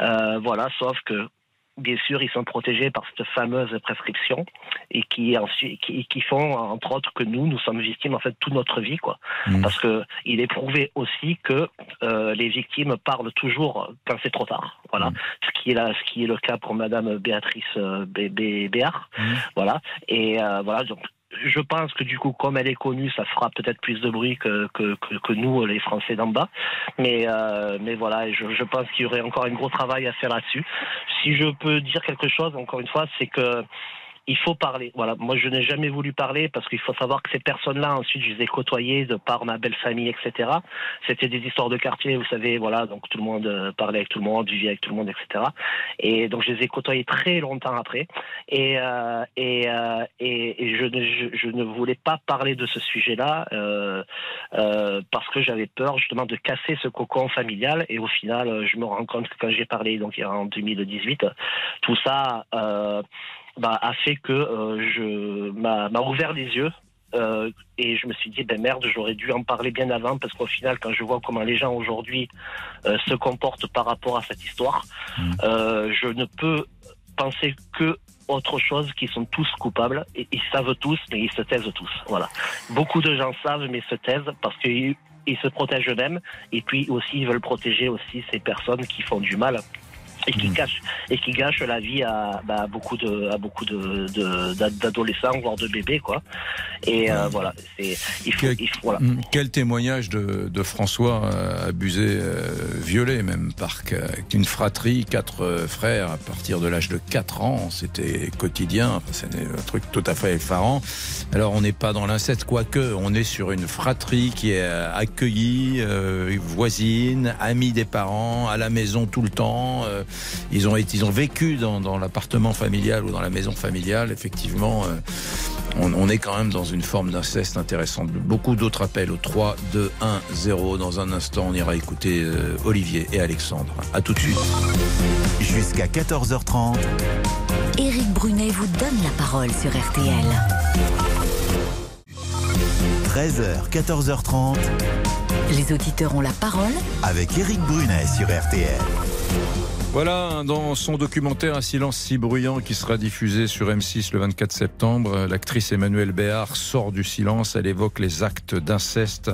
Euh, voilà, sauf que bien sûr, ils sont protégés par cette fameuse prescription et qui qui, qui font entre autres que nous, nous sommes victimes en fait toute notre vie, quoi. Parce que il est prouvé aussi que euh, les victimes parlent toujours quand c'est trop tard. Voilà, ce qui est là, ce qui est le cas pour Madame Béatrice euh, Bé- Bé- Béard. Voilà, et euh, voilà donc. Je pense que du coup, comme elle est connue, ça fera peut-être plus de bruit que, que, que, que nous, les Français d'en bas. Mais, euh, mais voilà, je, je pense qu'il y aurait encore un gros travail à faire là-dessus. Si je peux dire quelque chose, encore une fois, c'est que il faut parler. Voilà, moi je n'ai jamais voulu parler parce qu'il faut savoir que ces personnes-là, ensuite, je les ai côtoyées de par ma belle famille, etc. C'était des histoires de quartier, vous savez, voilà, donc tout le monde euh, parlait avec tout le monde, vivait avec tout le monde, etc. Et donc je les ai côtoyés très longtemps après. Et euh, et, euh, et, je, ne, je, ne voulais pas parler de ce sujet-là euh, euh, parce que j'avais peur justement de casser ce cocon familial. Et au final, je me rends compte que quand j'ai parlé, donc en 2018, tout ça euh, bah, a fait que euh, je m'a ouvert les yeux. Euh, et je me suis dit, ben merde, j'aurais dû en parler bien avant, parce qu'au final, quand je vois comment les gens aujourd'hui euh, se comportent par rapport à cette histoire,
Mmh.
euh, je ne peux penser que autre chose qu'ils sont tous coupables et ils savent tous mais ils se taisent tous voilà beaucoup de gens savent mais se taisent parce qu'ils ils se protègent eux-mêmes et puis aussi ils veulent protéger aussi ces personnes qui font du mal et qui gâchent et qui gâchent la vie à, bah, à beaucoup de à beaucoup de de- d'a- d'adolescents voire de bébés quoi. Et euh, voilà c'est il faut, il faut- voilà.
Mm, Quel témoignage de, de François euh, abusé, euh, violé même par une fratrie, quatre euh, frères à partir de l'âge de 4 ans, c'était quotidien, Enfin, c'était un truc tout à fait effarant. Alors on n'est pas dans l'inceste, quoique on est sur une fratrie qui est euh, accueillie, euh, voisine, amie des parents, à la maison tout le temps. Euh, ils ont ils ont vécu dans, dans l'appartement familial ou dans la maison familiale. Effectivement, euh, on, on est quand même dans une forme d'inceste intéressante. Beaucoup d'autres appels au 3, 2, 1, 0. Dans un instant, on ira écouter euh, Olivier et Alexandre. À tout de suite.
Jusqu'à 14h30.
Éric Brunet vous donne la parole sur RTL.
13h, 14h30.
Les auditeurs ont la parole
Avec Éric Brunet sur RTL.
Voilà, dans son documentaire Un silence si bruyant qui sera diffusé sur M6 le 24 septembre, l'actrice Emmanuelle Béard sort du silence. Elle évoque les actes d'inceste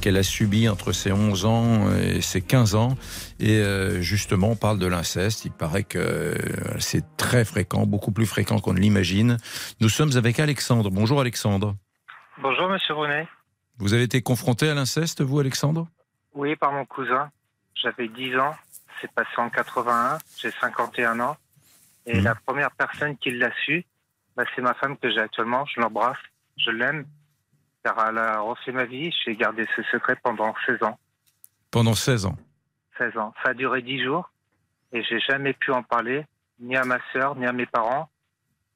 qu'elle a subis entre ses 11 ans et ses 15 ans. Et euh, justement, on parle de l'inceste. Il paraît que euh, c'est très fréquent, beaucoup plus fréquent qu'on ne l'imagine. Nous sommes avec Alexandre. Bonjour Alexandre.
Bonjour Monsieur Brunet.
Vous avez été confronté à l'inceste, vous Alexandre?
Oui, par mon cousin. J'avais 10 ans. C'est passé en 81. J'ai 51 ans. Et la première personne qui l'a su, bah, c'est ma femme que j'ai actuellement. Je l'embrasse. Je l'aime. Car elle a refait ma vie. J'ai gardé ce secret pendant 16 ans.
Pendant 16 ans.
16 ans. Ça a duré 10 jours. Et j'ai jamais pu en parler, ni à ma sœur, ni à mes parents.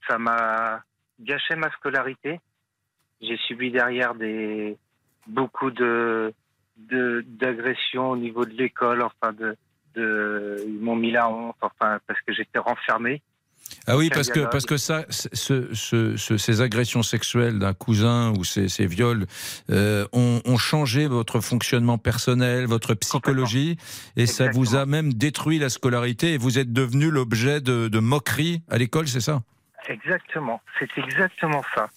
Ça m'a gâché ma scolarité. J'ai subi derrière des beaucoup de de- d'agressions au niveau de l'école, enfin de, de ils m'ont mis la honte, enfin parce que j'étais renfermé.
Ah oui, parce que, parce que ça, ce, ce- ce- ces agressions sexuelles d'un cousin ou ces, ces viols euh, ont, ont changé votre fonctionnement personnel, votre psychologie, et ça vous a même détruit la scolarité et vous êtes devenu l'objet de, de moqueries à l'école, c'est ça?
Exactement, c'est exactement ça.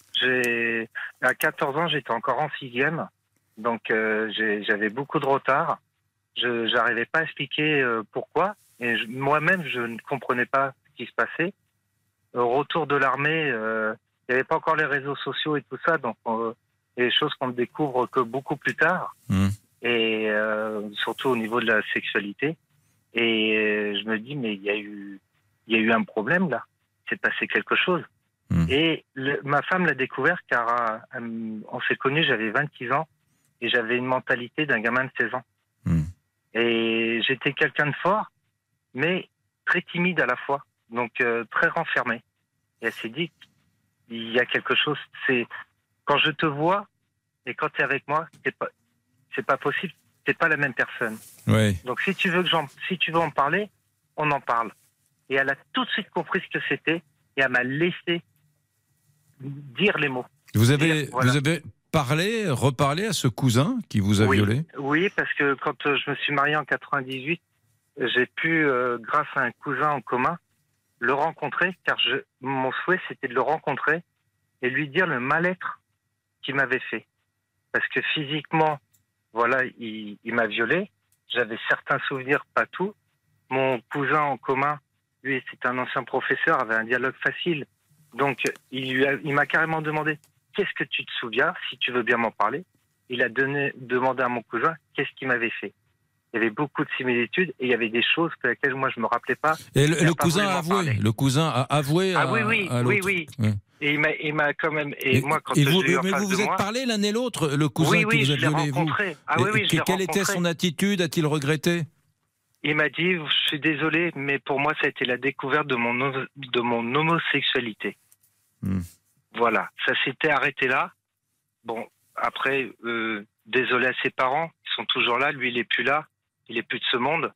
À 14 ans, j'étais encore en sixième, donc euh, j'avais beaucoup de retard. Je j'arrivais pas à expliquer euh, pourquoi, et moi-même je ne comprenais pas ce qui se passait. Au retour de l'armée, euh, il n'y avait pas encore les réseaux sociaux et tout ça, donc euh, il y a des choses qu'on ne découvre que beaucoup plus tard, et euh, surtout au niveau de la sexualité. Et euh, je me dis mais il y a eu il y a eu un problème là, c'est passé quelque chose. Et le- ma femme l'a découvert car euh, on s'est connus, j'avais 26 ans et j'avais une mentalité d'un gamin de 16 ans. Et j'étais quelqu'un de fort, mais très timide à la fois, donc euh, très renfermé. Et elle s'est dit, il y a quelque chose, c'est quand je te vois et quand tu es avec moi, c'est pas, c'est pas possible, c'est pas la même personne.
Oui.
Donc si tu veux que j'en, si tu veux en parler, on en parle. Et elle a tout de suite compris ce que c'était et elle m'a laissé dire les mots.
Vous avez,
Dire, voilà.
vous avez parlé, reparlé à ce cousin qui vous a
oui.
violé?
Oui, parce que quand euh, je me suis marié en 98, euh, j'ai pu, euh, grâce à un cousin en commun, le rencontrer, car je, mon souhait c'était de le rencontrer et lui dire le mal-être qu'il m'avait fait. Parce que physiquement, voilà, il, il m'a violé. J'avais certains souvenirs, pas tout. Mon cousin en commun, lui, c'est un ancien professeur, avait un dialogue facile. Donc, il m'a carrément demandé qu'est-ce que tu te souviens, si tu veux bien m'en parler? Il a donné, demandé à mon cousin qu'est-ce qu'il m'avait fait. il y avait beaucoup de similitudes et il y avait des choses pour lesquelles moi je me rappelais pas.
Et le,
pas
cousin a avoué.
parler.
Le cousin a avoué
Ah
à,
oui, oui,
à
oui, oui. Et il m'a, quand même. Et
Mais-
moi, quand
et
je
vous,
en
mais
face
vous vous êtes
moi-
parlé l'un et l'autre, le cousin
Oui, oui,
qui vous a
je l'ai
violé, vous
rencontré. Ah oui, oui,
et
je
Quelle était son attitude A-t-il regretté?
Il m'a dit, je suis désolé, mais pour moi, ça a été la découverte de mon, de mon homosexualité.
Hmm.
Voilà, ça s'était arrêté là. Bon, après, euh, désolé à ses parents, ils sont toujours là. Lui, il est plus là. Il est plus de ce monde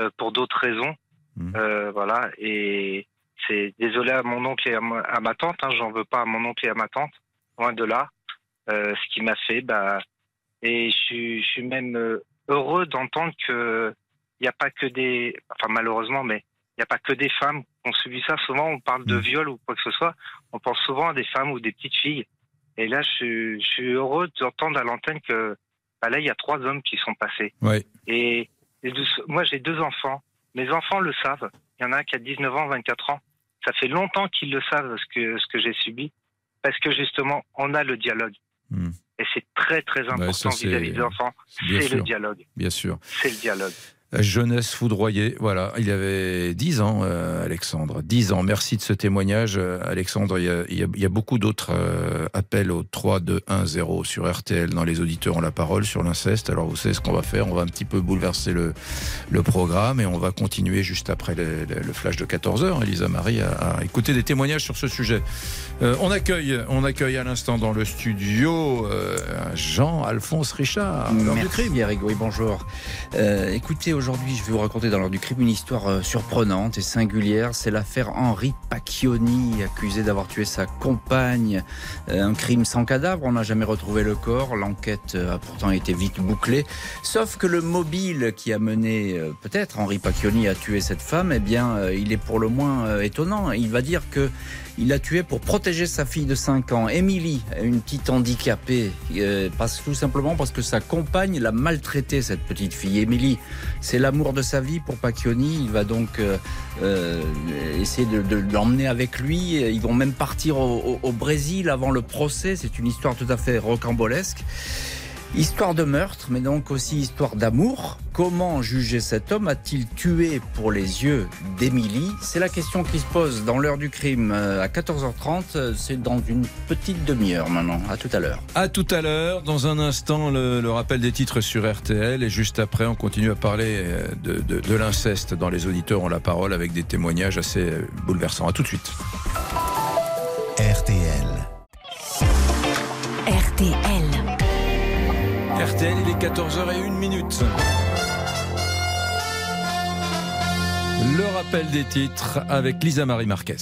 euh, pour d'autres raisons.
Hmm.
Euh, voilà, et c'est désolé à mon oncle et à ma, à ma tante. Hein, J'en veux pas à mon oncle et à ma tante, loin de là. Euh, ce qui m'a fait, bah, et je suis, je suis même euh, heureux d'entendre que il n'y a pas que des, enfin malheureusement, mais il n'y a pas que des femmes qui ont subi ça. Souvent, on parle de viol ou quoi que ce soit, on pense souvent à des femmes ou des petites filles. Et là, je, suis- je suis heureux d'entendre à l'antenne que bah là, il y a trois hommes qui sont passés. Et, et de- moi, j'ai deux enfants. Mes enfants le savent. Il y en a un qui a 19 ans, 24 ans. Ça fait longtemps qu'ils le savent, ce que, ce que j'ai subi. Parce que justement, on a le dialogue. Et c'est très, très important
Hmm. ça, c'est-
vis-à-vis des enfants. C'est le dialogue.
Bien sûr.
C'est le dialogue.
Jeunesse foudroyée, voilà, il avait 10 ans, euh, Alexandre, 10 ans. Merci de ce témoignage, euh, Alexandre. Il y a, beaucoup d'autres euh, appels au 3, 2, 1, 0 sur RTL. Dans les auditeurs ont la parole sur l'inceste. Alors vous savez ce qu'on va faire On va un petit peu bouleverser le, programme et on va continuer juste après le, flash de 14h. Elisa Marie a, écouté des témoignages sur ce sujet. On accueille, on accueille à l'instant dans le studio euh, Jean-Alphonse Richard.
Merci bonjour. Écoutez, aujourd'hui je vais vous raconter dans l'heure du crime une histoire euh, surprenante et singulière. C'est l'affaire Henri Pacchioni, accusé d'avoir tué sa compagne. Euh, un crime sans cadavre, on n'a jamais retrouvé le corps. L'enquête euh, a pourtant été vite bouclée. Sauf que le mobile qui a mené peut-être Henri Pacchioni à tuer cette femme, eh bien il est pour le moins étonnant. Il va dire que il l'a tué pour protéger sa fille de 5 ans, Émilie, une petite handicapée, euh, parce, tout simplement parce que sa compagne l'a maltraitée, cette petite fille. Émilie, c'est l'amour de sa vie pour Pacchioni. Il va donc euh, euh, essayer de, l'emmener avec lui. Ils vont même partir au Brésil avant le procès. C'est une histoire tout à fait rocambolesque. Histoire de meurtre, mais donc aussi histoire d'amour. Comment juger cet homme? A-t-il tué pour les yeux d'Émilie? C'est la question qui se pose dans l'heure du crime euh, à 14h30. Euh, C'est dans une petite demi-heure maintenant. À tout à l'heure.
À tout à l'heure. Dans un instant, le, le rappel des titres sur RTL. Et juste après, on continue à parler euh, de, de- de l'inceste dans Les Auditeurs ont la parole avec des témoignages assez euh, bouleversants. À tout de suite.
RTL.
RTL.
RTL, il est 14h01 minute. Le rappel des titres avec Lisa Marie Marquez.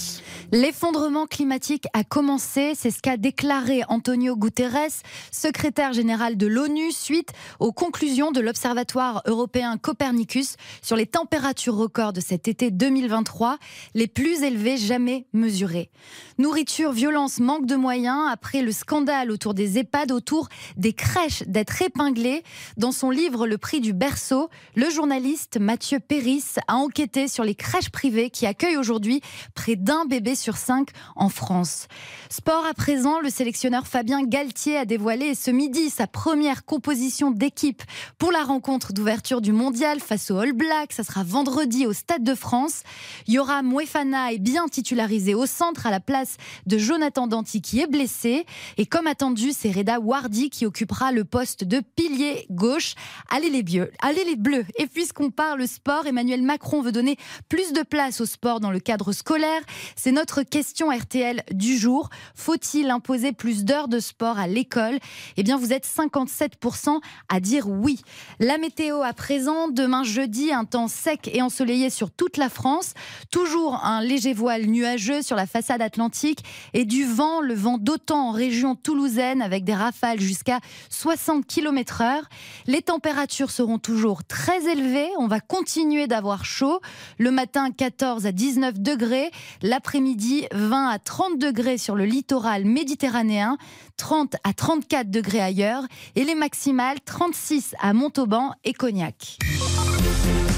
L'effondrement climatique a commencé, c'est ce qu'a déclaré Antonio Guterres, secrétaire général de l'ONU, suite aux conclusions de l'Observatoire européen Copernicus sur les températures records de cet été 2023, les plus élevées jamais mesurées. Nourriture, violence, manque de moyens, après le scandale autour des EHPAD, autour des crèches d'être épinglées. Dans son livre Le prix du berceau, le journaliste Mathieu Péris a enquêté sur les crèches privées qui accueillent aujourd'hui près d'un bébé sur cinq en France. Sport à présent, le sélectionneur Fabien Galtier a dévoilé ce midi sa première composition d'équipe pour la rencontre d'ouverture du mondial face aux All Blacks. Ça sera vendredi au Stade de France. Yoram Moefana est bien titularisé au centre à la place de Jonathan Danti qui est blessé. Et comme attendu, c'est Reda Wardi qui occupera le poste de pilier gauche. Allez les bleus, allez les bleus. Et puisqu'on parle sport, Emmanuel Macron veut donner plus de place au sport dans le cadre scolaire. C'est notre question RTL du jour. Faut-il imposer plus d'heures de sport à l'école? Eh bien, vous êtes 57% à dire oui. La météo à présent, demain jeudi, un temps sec et ensoleillé sur toute la France. Toujours un léger voile nuageux sur la façade atlantique et du vent, le vent d'autant en région toulousaine avec des rafales jusqu'à 60 km heure. Les températures seront toujours très élevées. On va continuer d'avoir chaud. Le matin, 14 à 19 degrés. L'après-midi, 20 à 30 degrés sur le littoral méditerranéen. 30 à 34 degrés ailleurs. Et les maximales, 36 à Montauban et Cognac.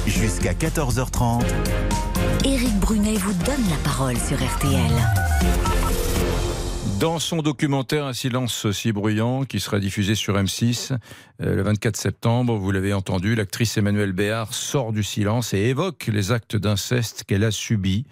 Jusqu'à 14h30.
Éric Brunet vous donne la parole sur RTL.
Dans son documentaire Un silence si bruyant, qui sera diffusé sur M6 euh, le 24 septembre, vous l'avez entendu, l'actrice Emmanuelle Béard sort du silence et évoque les actes d'inceste qu'elle a subis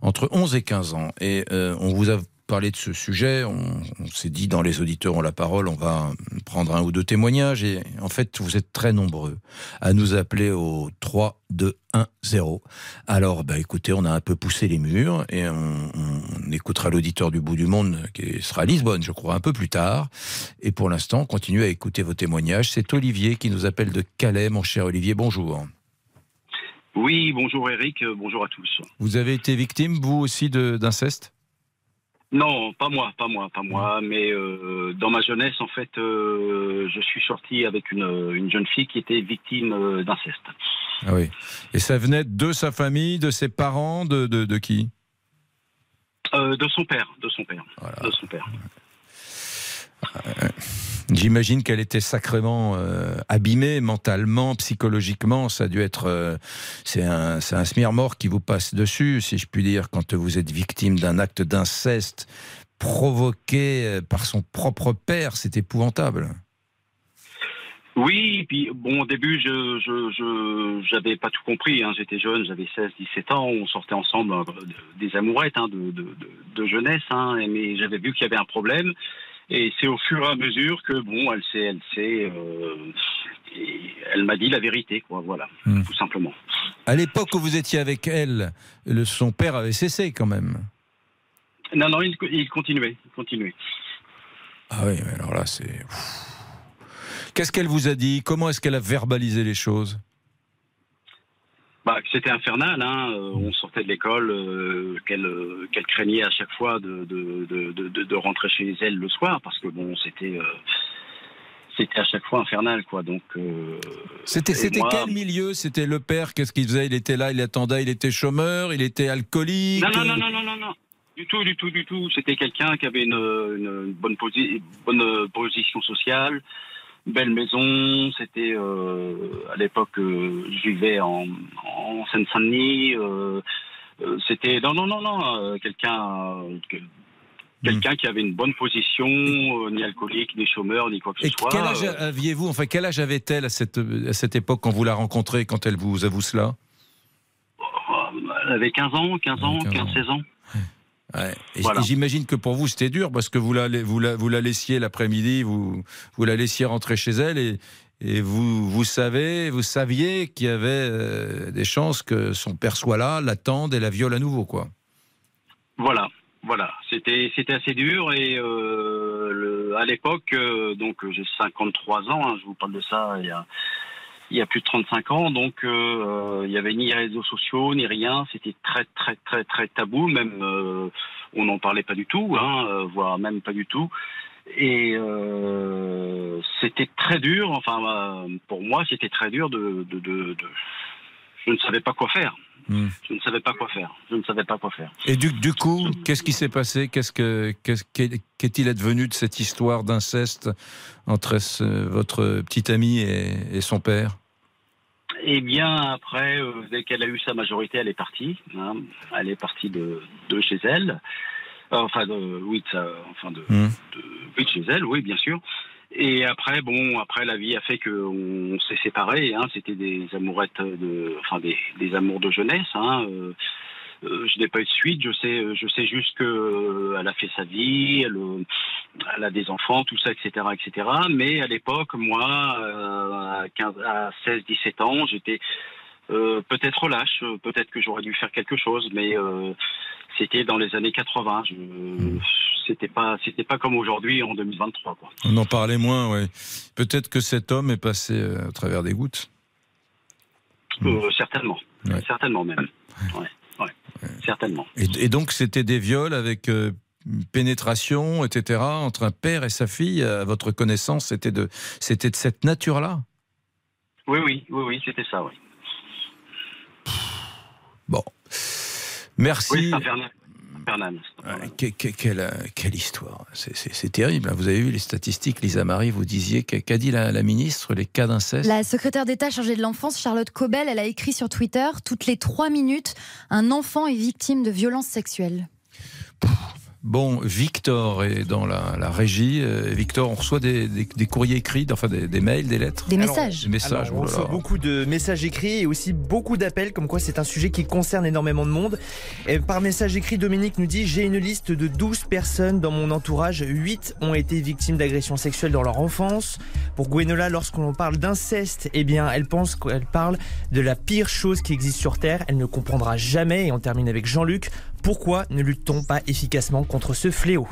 entre 11 et 15 ans. Et euh, on vous a parlé de ce sujet, on, on s'est dit dans les auditeurs ont la parole, on va prendre un ou deux témoignages. Et en fait, vous êtes très nombreux à nous appeler au 3, 2, 1, 0. Alors, bah, écoutez, on a un peu poussé les murs et on, on écoutera l'auditeur du bout du monde qui sera à Lisbonne, je crois, un peu plus tard. Et pour l'instant, on continue à écouter vos témoignages. C'est Olivier qui nous appelle de Calais, mon cher Olivier. Bonjour.
Oui, bonjour Eric, bonjour à tous.
Vous avez été victime, vous aussi, d'inceste?
Non, pas moi, pas moi, pas moi, mais euh, dans ma jeunesse, en fait, euh, je suis sorti avec une, une jeune fille qui était victime euh, d'inceste.
Ah oui. Et ça venait de sa famille, de ses parents, de, de, de qui?
De son père, de son père, de son père.
J'imagine qu'elle était sacrément euh, abîmée mentalement, psychologiquement. Ça a dû être. euh, c'est un, un smear-mort qui vous passe dessus, si je puis dire, quand vous êtes victime d'un acte d'inceste provoqué euh, par son propre père. C'est épouvantable.
Oui, puis bon, au début, je je j'avais pas tout compris. Hein. J'étais jeune, j'avais 16, 17 ans. On sortait ensemble euh, de- des amourettes hein, de, jeunesse, hein, mais j'avais vu qu'il y avait un problème. Et c'est au fur et à mesure que bon, elle s'est, elle s'est, euh, elle m'a dit la vérité, quoi. Voilà, tout simplement.
À l'époque où vous étiez avec elle, le- son père avait cessé quand même.
Non, non, il, il continuait, il continuait.
Ah oui, mais alors là, c'est. Qu'est-ce qu'elle vous a dit? Comment est-ce qu'elle a verbalisé les choses?
Bah, c'était infernal. Hein. Euh, On sortait de l'école, euh, qu'elle euh, qu'elle craignait à chaque fois de, de, de, de, de- de rentrer chez elle le soir parce que bon, c'était c'était à chaque fois infernal, quoi. Donc euh,
C'était quel milieu? C'était le père Qu'est-ce qu'il faisait? Il était là, il attendait, il était chômeur, il était alcoolique
Non, non, non, non, non, non, non. Du tout, du tout, du tout. C'était quelqu'un qui avait une, bonne, posi- bonne position sociale, belle maison. C'était euh, à l'époque, euh, je vivais en, en Seine-Saint-Denis. euh, C'était non, non, non, non, quelqu'un. que- Quelqu'un qui avait une bonne position, ni alcoolique, ni chômeur, ni quoi que ce
Et
soit.
quel âge aviez-vous Enfin, quel âge avait-elle à cette, à cette époque quand vous la rencontrez, quand elle vous avoue cela?
Elle avait 15 ans, 15 ans, 15-16 ans.
Ouais.
Voilà.
j'imagine que pour vous c'était dur parce que vous la, vous la, vous la laissiez l'après-midi, vous, vous la laissiez rentrer chez elle et, et vous, vous savez, vous saviez qu'il y avait euh, des chances que son père soit là, l'attende et la viole à nouveau, quoi.
Voilà, voilà. C'était c'était assez dur et euh, le- à l'époque, euh, donc j'ai 53 ans. hein, je vous parle de ça il y a il y a plus de 35 ans, donc euh, euh, il y avait ni réseaux sociaux ni rien. C'était très très très très tabou. Même euh, on n'en parlait pas du tout, hein, voire même pas du tout. Et euh, c'était très dur. Enfin, pour moi, c'était très dur de, de, de, de- Je ne savais pas quoi faire. Je ne savais pas quoi faire. Je ne savais pas quoi faire.
Et du, du coup, qu'est-ce qui s'est passé? Qu'est-ce que qu'est-il advenu de cette histoire d'inceste entre ce- votre petite amie et, et son père?
Eh bien, après, euh, dès qu'elle a eu sa majorité, elle est partie. hein. Elle est partie de, de chez elle. Euh, enfin, de, oui, de sa- enfin de,
Hmm.
de- oui, de chez elle, oui, bien sûr. Et après, bon, après la vie a fait qu'on s'est séparés. Hein. C'était des amourettes de, enfin des, des amours de jeunesse. Hein. Euh, je n'ai pas eu de suite. Je sais, je sais juste que euh, elle a fait sa vie, elle, euh, elle a des enfants, tout ça, etc., etc. Mais à l'époque, moi, à, 15, à 16, 17 ans, j'étais euh, peut-être lâche, peut-être que j'aurais dû faire quelque chose, mais euh, c'était dans les années 80. Je, c'était pas, c'était pas comme aujourd'hui en 2023, quoi.
On en parlait moins, oui. Peut-être que cet homme est passé à travers des gouttes.
Euh, certainement, certainement même. Ouais, ouais, certainement.
Et, et donc, c'était des viols avec euh, pénétration, etc., entre un père et sa fille. À votre connaissance, c'était de, c'était de cette nature-là?
Oui, oui, oui, oui, c'était ça, oui.
Bon. Merci.
Oui,
Que- quelle, euh, quelle histoire. C'est- C'est c'est terrible. hein. Vous avez vu les statistiques, Lisa Marie, vous disiez, qu'a dit la, la ministre, les cas d'inceste?
La secrétaire d'État chargée de l'enfance, Charlotte Cobel, elle a écrit sur Twitter Toutes les trois minutes, un enfant est victime de violences sexuelles.
Bon, Victor est dans la, la régie. Euh, Victor, on reçoit des, des- des courriers écrits, enfin des, des mails, des lettres
Des
Alors,
messages.
Des messages,
Alors, on
oh
reçoit beaucoup de messages écrits et aussi beaucoup d'appels, comme quoi c'est un sujet qui concerne énormément de monde. Et par message écrit, Dominique nous dit J'ai une liste de 12 personnes dans mon entourage. 8 ont été victimes d'agressions sexuelles dans leur enfance. Pour Gwenola, lorsqu'on parle d'inceste, eh bien, elle pense qu'elle parle de la pire chose qui existe sur Terre. Elle ne comprendra jamais. Et on termine avec Jean-Luc. Pourquoi ne lutte-t-on pas efficacement contre ce fléau?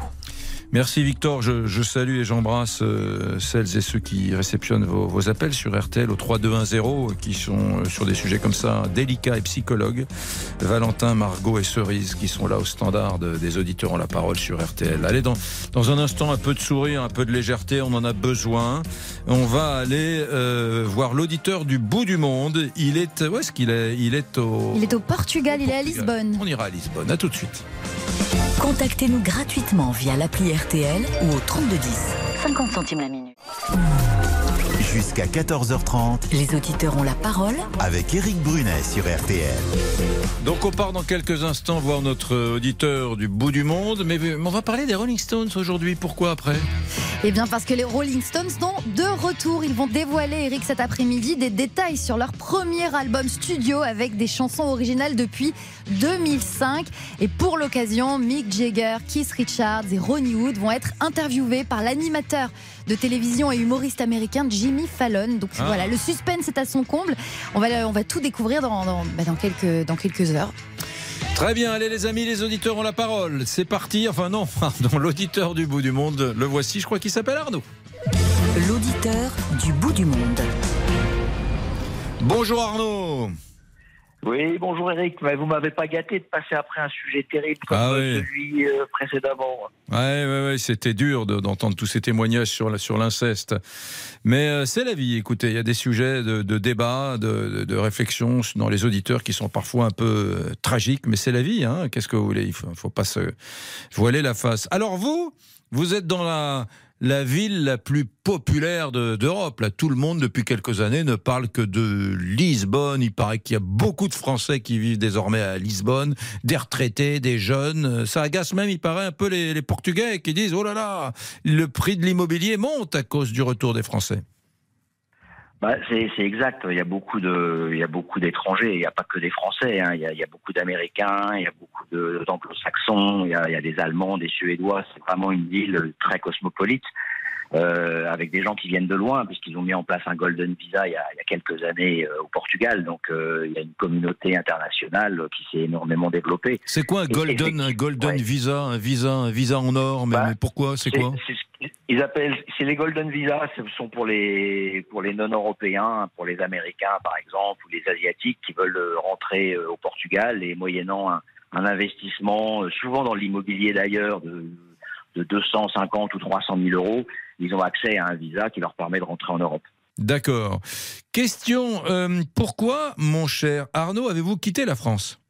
Merci Victor, je, je salue et j'embrasse euh, celles et ceux qui réceptionnent vos, vos appels sur RTL au 3210 euh, qui sont euh, sur des sujets comme ça délicats et psychologues. Valentin, Margot et Cerise qui sont là au standard de- des auditeurs ont la parole sur RTL. Allez, dans, dans un instant, un peu de sourire, un peu de légèreté, on en a besoin. On va aller euh, voir l'auditeur du bout du monde. Il est, où est-ce qu'il est? Il est au...
Il est au Portugal, il est à. Lisbonne.
On ira à Lisbonne, à tout de suite.
Contactez-nous gratuitement via l'appli RTL ou au 3210. 50 centimes la minute.
Jusqu'à 14h30
Les auditeurs ont la parole
avec Eric Brunet sur RTL.
Donc on part dans quelques instants voir notre auditeur du bout du monde, mais mais on va parler des Rolling Stones aujourd'hui. Pourquoi après?
Eh bien parce que les Rolling Stones sont de retour. Ils vont dévoiler, Eric, cet après-midi, des détails sur leur premier album studio avec des chansons originales depuis 2005. Et pour l'occasion, Mick Jagger, Keith Richards et Ronnie Wood vont être interviewés par l'animateur de télévision et humoriste américain Jimmy Fallon. Donc
Ah.
voilà, le suspense est à son comble. On va, on va tout découvrir dans, dans, bah, dans quelques, dans quelques heures.
Très bien, allez les amis, les auditeurs ont la parole. C'est parti. Enfin non, pardon, l'auditeur du bout du monde, le voici. Je crois qu'il s'appelle Arnaud.
L'auditeur du bout du monde.
Bonjour Arnaud.
Oui, bonjour Eric, mais vous m'avez pas gâté de passer après un sujet terrible comme
Ah oui.
celui euh, précédemment.
Ouais, ouais, c'était dur de- d'entendre tous ces témoignages sur la- sur l'inceste. Mais euh, c'est la vie. Écoutez, il y a des sujets de, de débat, de, de- de réflexion dans les auditeurs qui sont parfois un peu euh, tragiques, mais c'est la vie. Hein. Qu'est-ce que vous voulez? Il faut, faut pas se voiler la face. Alors vous, vous êtes dans la la ville la plus populaire de- d'Europe. Là, tout le monde depuis quelques années ne parle que de Lisbonne. Il paraît qu'il y a beaucoup de Français qui vivent désormais à Lisbonne, des retraités, des jeunes. Ça agace même, il paraît, un peu les Portugais qui disent oh là là, le prix de l'immobilier monte à cause du retour des Français.
Bah, c'est exact. Il y a beaucoup de, il y a beaucoup d'étrangers. Il n'y a pas que des Français. hein. Il, y a, beaucoup d'Américains. Il y a beaucoup d'Anglo-Saxons. Il y a des Allemands, des Suédois. C'est vraiment une ville très cosmopolite. Euh, avec des gens qui viennent de loin, puisqu'ils ont mis en place un Golden Visa il y a, il y a quelques années euh, au Portugal. Donc euh, il y a une communauté internationale qui s'est énormément développée.
C'est quoi un golden, un golden
ouais.
visa, un visa, un visa en or Mais, mais pourquoi C'est quoi
ce Ils appellent, c'est les Golden Visa, ce sont pour les pour les non-européens, pour les Américains par exemple ou les Asiatiques qui veulent euh, rentrer euh, au Portugal et moyennant un, un investissement, euh, souvent dans l'immobilier d'ailleurs, de, de 250 ou 300 000 euros, ils ont accès à un visa qui leur permet de rentrer en Europe.
D'accord. Question euh, pourquoi, mon cher Arnaud, avez-vous quitté la France?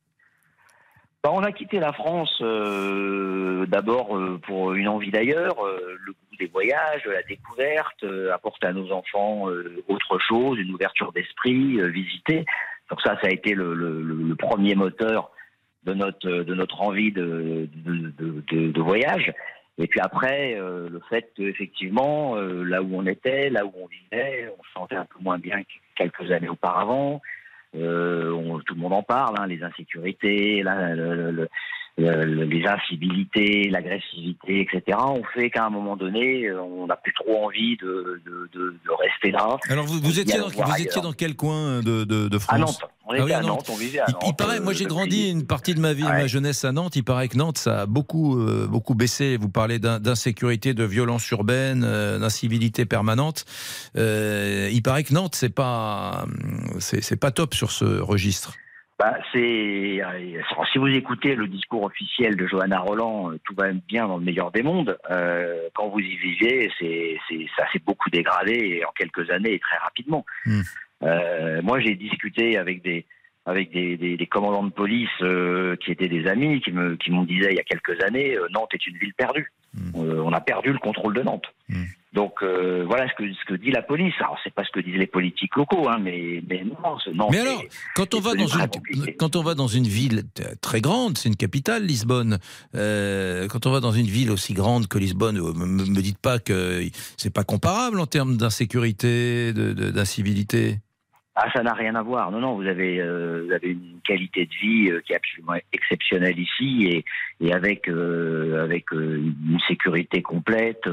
Bah, on a quitté la France euh, d'abord euh, pour une envie d'ailleurs, le goût des voyages, la découverte, apporter à nos enfants autre chose, une ouverture d'esprit, visiter. Donc ça, ça a été le, le- le- le premier moteur de notre de notre envie de, de, de- de- de voyage. Et puis après, euh, le fait qu'effectivement, euh, là où on était, là où on vivait, on se sentait un peu moins bien que quelques années auparavant. Euh, on- tout le monde en parle, hein, les insécurités, la- le- le- le- le- les incivilités, l'agressivité, etc. On fait qu'à un moment donné, euh, on n'a plus trop envie de, de, de- de rester là.
Alors vous, étiez, dans, vous étiez dans quel coin de France
À Nantes. On était
Ah oui,
à Nantes, on vivait à
Il- Il,
Nantes,
paraît, moi
euh,
j'ai grandi une partie de ma vie, ma jeunesse à Nantes. Il paraît que Nantes, ça a beaucoup, euh, beaucoup baissé. Vous parlez d'in- d'insécurité, de violence urbaine, euh, d'incivilité permanente. Euh, il paraît que Nantes, c'est pas, c'est c'est pas top sur ce registre.
Bah, c'est euh, si vous écoutez le discours officiel de Johanna Roland, euh, tout va bien dans le meilleur des mondes. Euh, quand vous y vivez, c'est ça s'est beaucoup dégradé en quelques années et très rapidement. Euh, moi, j'ai discuté avec des avec des, des, des commandants de police euh, qui étaient des amis qui me qui m'ont disait il y a quelques années euh, Nantes est une ville perdue. Euh, on a perdu le contrôle de Nantes. Donc euh, voilà ce que, ce que dit la police. Alors c'est pas ce que disent les politiques locaux, hein, mais, mais non, non.
Mais alors, quand on, va dans une,
compliqué.
quand on va dans une ville très grande, c'est une capitale, Lisbonne. quand on va dans une ville aussi grande que Lisbonne, me, me dites pas que c'est pas comparable en termes d'insécurité, d'incivilité.
Ah, ça n'a rien à voir. Non, non, vous avez, euh, une qualité de vie euh, qui est absolument exceptionnelle ici et, avec, euh, une sécurité complète.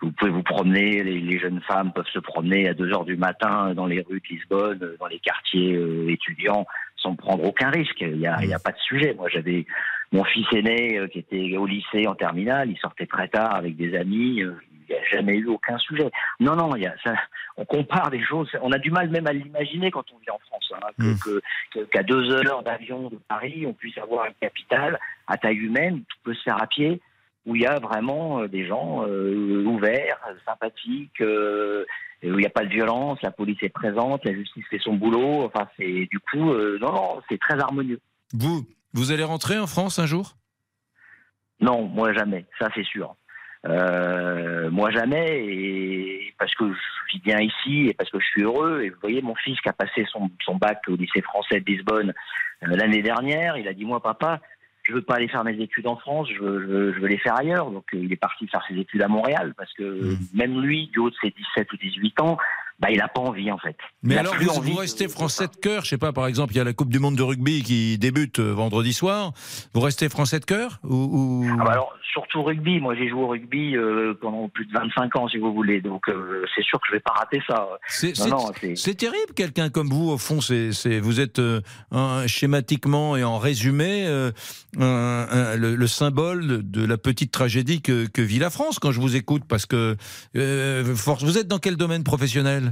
vous pouvez vous promener, les, jeunes femmes peuvent se promener à 2 heures du matin dans les rues de Lisbonne, dans les quartiers étudiants, sans prendre aucun risque. Il n'y a, pas de sujet. Moi, j'avais mon fils aîné qui était au lycée en terminale, il sortait très tard avec des amis. Il n'y a jamais eu aucun sujet. Non, non, il y a, ça, on compare des choses. On a du mal même à l'imaginer quand on vit en France. hein, que- Qu'à deux heures d'avion de Paris, on puisse avoir une capitale à taille humaine, tout peut se faire à pied, où il y a vraiment euh, des gens euh, ouverts, sympathiques, euh, où il n'y a pas de violence, la police est présente, la justice fait son boulot. Enfin, c'est du coup, euh, non, non, c'est très harmonieux.
Vous, vous allez rentrer en France un jour?
Non, moi jamais, ça c'est sûr. Euh, moi jamais, et parce que je vis bien ici et parce que je suis heureux. Et vous voyez, mon fils qui a passé son, son bac au lycée français de Lisbonne euh, l'année dernière, il a dit moi papa, je veux pas aller faire mes études en France, je veux, je veux, je veux les faire ailleurs. Donc euh, il est parti faire ses études à Montréal parce que même lui, du haut de ses 17 ou 18 ans, bah il a pas envie en fait.
Mais alors, vous, vous
de-
restez français de cœur Je sais pas, par exemple, il y a la Coupe du Monde de rugby qui débute euh, vendredi soir. Vous restez français de cœur ou, ou-
Ah bah alors, surtout rugby. Moi, j'ai joué au rugby euh, pendant plus de 25 ans, si vous voulez. Donc, euh, c'est sûr que je vais pas rater ça.
C'est terrible, quelqu'un comme vous, au fond, c'est vous êtes euh, un- schématiquement et en résumé un- un- le, le symbole de la petite tragédie que, que vit la France quand je vous écoute, parce que force, vous êtes dans quel domaine professionnel?